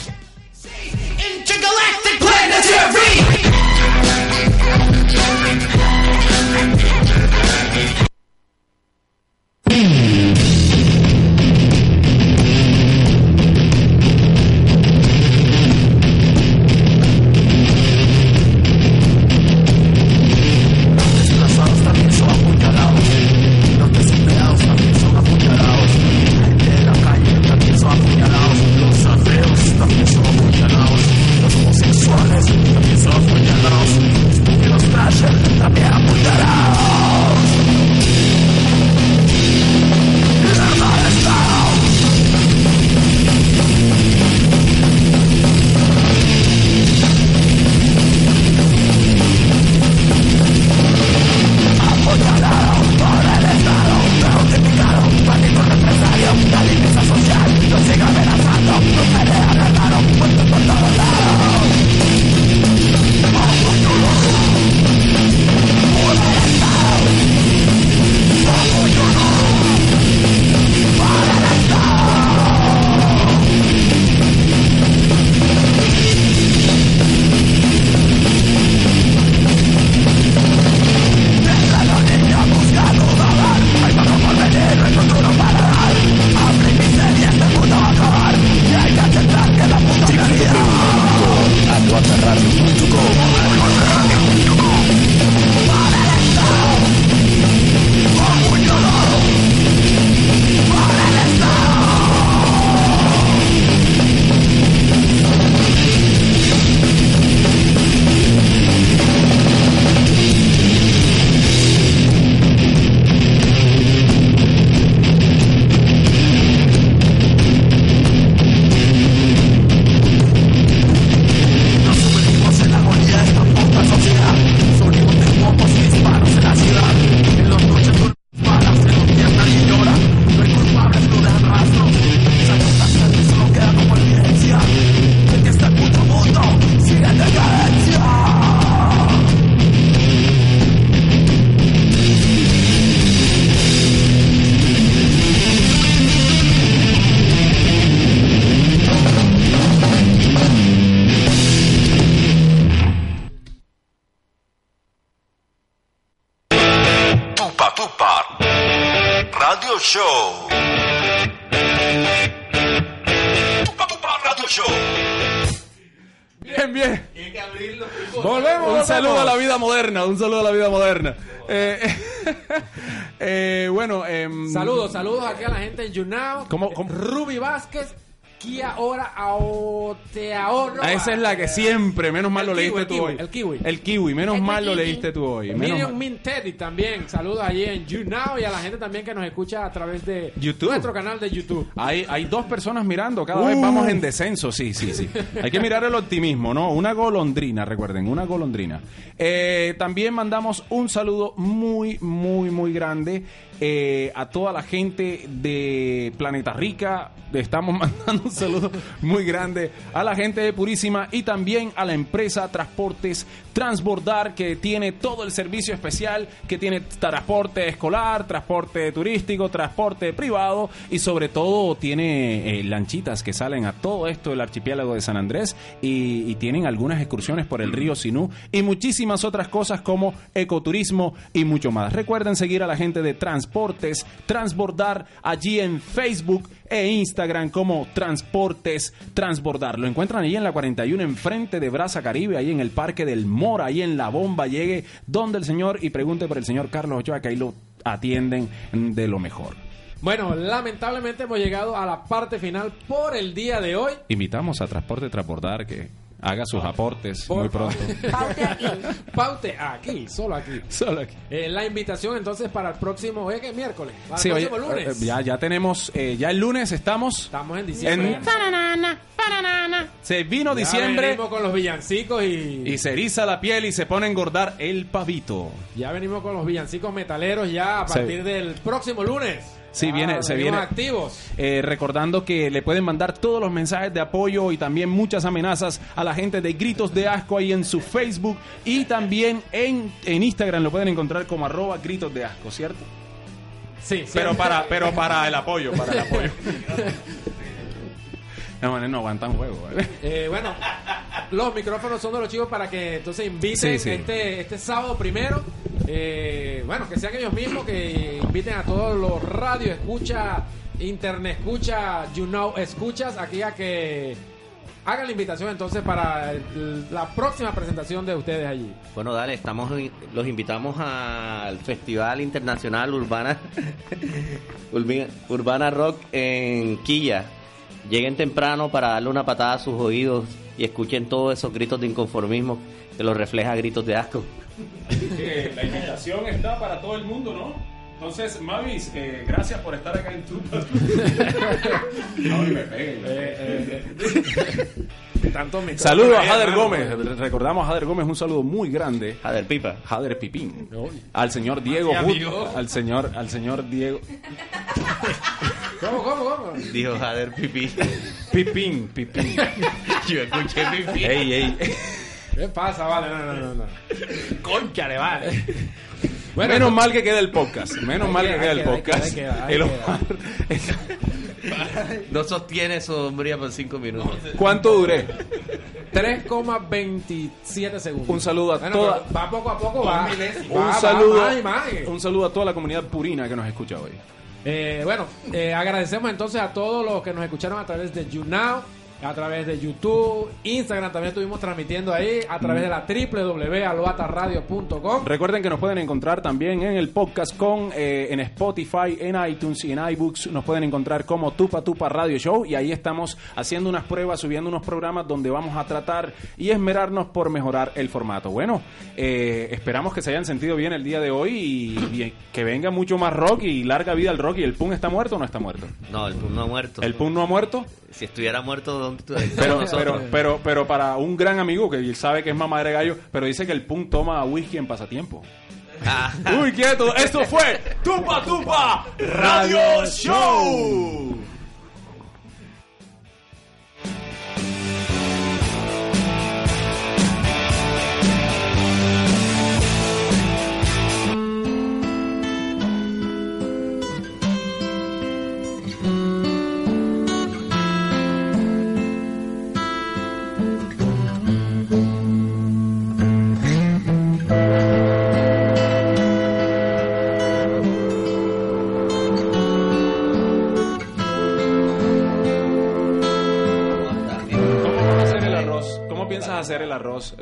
Esa es la que siempre, menos mal El lo kiwi, leíste tú kiwi, hoy. el kiwi. El kiwi, menos El mal lo leíste tú hoy. Miriam mal. Min Teddy también. Saludos allí en YouNow y a la gente también que nos escucha a través de YouTube. nuestro canal de YouTube. Hay, hay dos personas mirando, cada vez vamos en descenso, sí, sí, sí. Hay que mirar el optimismo, ¿no? Una golondrina, recuerden, una golondrina. Eh, también mandamos un saludo muy, muy, muy grande eh, a toda la gente de Planeta Rica. Le estamos mandando un saludo muy grande a la gente de Purísima y también a la empresa Transportes Transbordar que tiene todo el servicio especial, que tiene transporte escolar, transporte turístico, transporte privado y sobre todo tiene eh, lanchitas que salen a todo esto del archipiélago de San Andrés y, tienen algunas excursiones por el río Sinú y muchísimas otras cosas como ecoturismo y mucho más. Recuerden seguir a la gente de Transportes Transbordar allí en Facebook e Instagram como Transportes Transbordar. Lo encuentran ahí en la 41 enfrente de Brasa Caribe, ahí en el Parque del Mora, ahí en La Bomba. Llegue donde el señor y pregunte por el señor Carlos Ochoa, que ahí lo atienden de lo mejor. Bueno, lamentablemente hemos llegado a la parte final por el día de hoy. Invitamos a Transporte Transbordar que haga sus aportes Por muy pronto. Paute aquí. Paute aquí, solo aquí. Solo aquí. Eh, la invitación entonces para el próximo, que miércoles, para Sí, el oye, próximo lunes. eh, ya, ya tenemos, eh, ya el lunes estamos. Estamos en diciembre. En- Se vino Ya diciembre venimos con los villancicos y, y se eriza la piel y se pone a engordar el pavito. ya venimos con los villancicos metaleros ya a partir del próximo lunes. Sí, Ya viene- se viene- activos. Eh, recordando que le pueden mandar todos los mensajes de apoyo y también muchas amenazas a la gente de Gritos de Asco ahí en su Facebook y también en, en Instagram lo pueden encontrar como arroba Gritos de Asco, ¿cierto? Sí, sí. Pero para, pero para el apoyo, para el apoyo. No, man, no aguantan juego, ¿vale? Eh, bueno, los micrófonos son de los chicos para que entonces inviten Sí, sí. Este, este sábado primero. eh, bueno, que sean ellos mismos que inviten a todos los radio escucha, internet escucha, you know escuchas aquí a que hagan la invitación entonces para la próxima presentación de ustedes allí. Bueno, dale, estamos los invitamos al Festival Internacional Urbana Urbana Rock en Quilla. Lleguen temprano para darle una patada a sus oídos y escuchen todos esos gritos de inconformismo que los refleja gritos de asco. la invitación está para todo el mundo, ¿no? Entonces, Mavis, eh, gracias por estar acá en tu... no, y me peguen. Tanto micrófono Saludos a Jader Gómez. Recordamos a Jader Gómez un saludo muy grande. Jader Pipa. Jader Pipín. Al señor Diego Wood. Al señor, al señor Diego. ¿Cómo, cómo, cómo? Dijo Jader Pipí. Pipín, Pipín. Yo escuché Pipí. ey, ey. ¿Qué pasa? Vale, no, no, no. no. Concha, le vale. Bueno, Menos mal que queda el podcast. Menos mal que queda, el podcast. queda, ahí El queda. Omar- No sostiene su hombría por cinco minutos. ¿Cuánto duré? 3,27 segundos. Un saludo a Bueno, toda- Va poco a poco, va. Un Va, saludo, va, y más. un saludo a toda la comunidad purina que nos escucha hoy. Eh, bueno, eh, agradecemos entonces a todos los que nos escucharon a través de YouNow, a través de YouTube, Instagram también estuvimos transmitiendo ahí, a través de la www.aloataradio.com. Recuerden que nos pueden encontrar también en el podcast con eh, en Spotify, en iTunes y en iBooks. Nos pueden encontrar como Tupa Tupa Radio Show y ahí estamos haciendo unas pruebas, subiendo unos programas donde vamos a tratar y esmerarnos por mejorar el formato. Bueno, eh, esperamos que se hayan sentido bien el día de hoy y, y que venga mucho más rock y larga vida al rock. ¿Y el Pun está muerto o no está muerto? No, el Pum no ha muerto. ¿El Pun no ha muerto? Si estuviera muerto, ¿dónde tú Pero, pero, pero, pero para un gran amigo que él sabe que es mamá de gallo, pero dice que el Pun toma whisky en pasatiempo. Ah. Uy, quieto, esto fue Tupa Tupa Radio Show.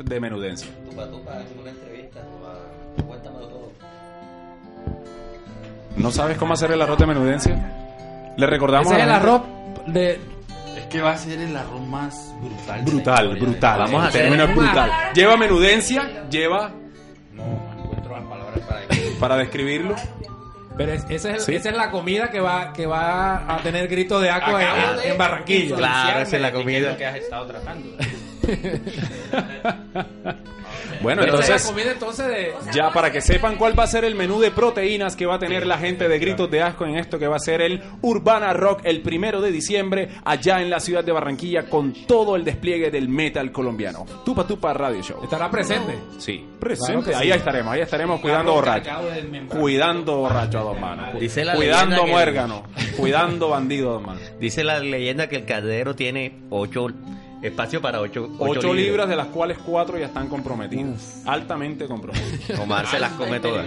De menudencia? Tupa, tupa, en una entrevista. Cuéntamelo todo. ¿No sabes cómo hacer el arroz de menudencia? Le recordamos Ese es a el arroz de... Es que va a ser el arroz más brutal. Brutal, historia. brutal. Vamos a término hacer es brutal. Lleva menudencia, lleva No, no encuentro las palabras para para describirlo. Pero es- ese es el- Sí. esa es la comida que va, que va a tener grito de agua en, en Barranquilla. Claro, esa es la ¿De qué comida. que has estado tratando. Bueno, Pero entonces la comida entonces de... Ya para que sepan cuál va a ser el menú de proteínas que va a tener la gente de Gritos de Asco en esto que va a ser el Urbana Rock el primero de diciembre allá en la ciudad de Barranquilla con todo el despliegue del metal colombiano. Tupa Tupa Radio Show. Estará presente. Sí, Claro presente. ahí sí. estaremos, ahí estaremos cuidando borracho. Cuidando borracho a dos manos. cu- Dice la Cuidando que- muérgano. Cuidando bandido a dos manos. Dice la leyenda que el caldero tiene ocho Espacio para ocho, ocho, Ocho libras, de las cuales cuatro ya están comprometidas. Altamente comprometidas. Omar se las come todas.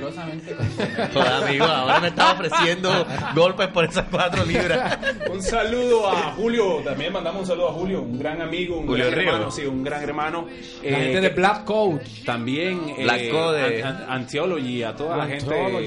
Joder, amigo, ahora me está ofreciendo golpes por esas cuatro libras. Un saludo a Julio, también mandamos un saludo a Julio, un gran amigo, un Julio gran Río. hermano, sí, un gran hermano. La gente de Black Code. También eh, Black Code. An- An- Antiology, a toda la gente,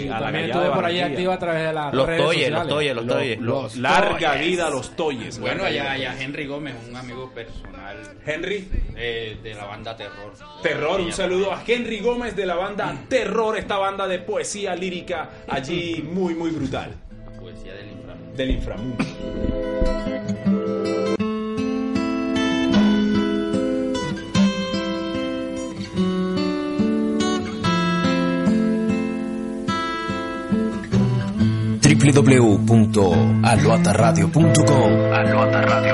a la estuve por ahí Barranquilla. activa a través de las Los redes toyes, sociales. los toyes, los toyes. Los Larga toyes. vida a los Toyes. Bueno, allá, allá Henry Gómez, un amigo personal Henry, eh, de la banda Terror. Terror, un saludo a Henry Gómez de la banda Terror, esta banda de poesía lírica allí muy, muy brutal. Poesía del inframundo. Del inframundo. www.aloataradio.com aloataradio.com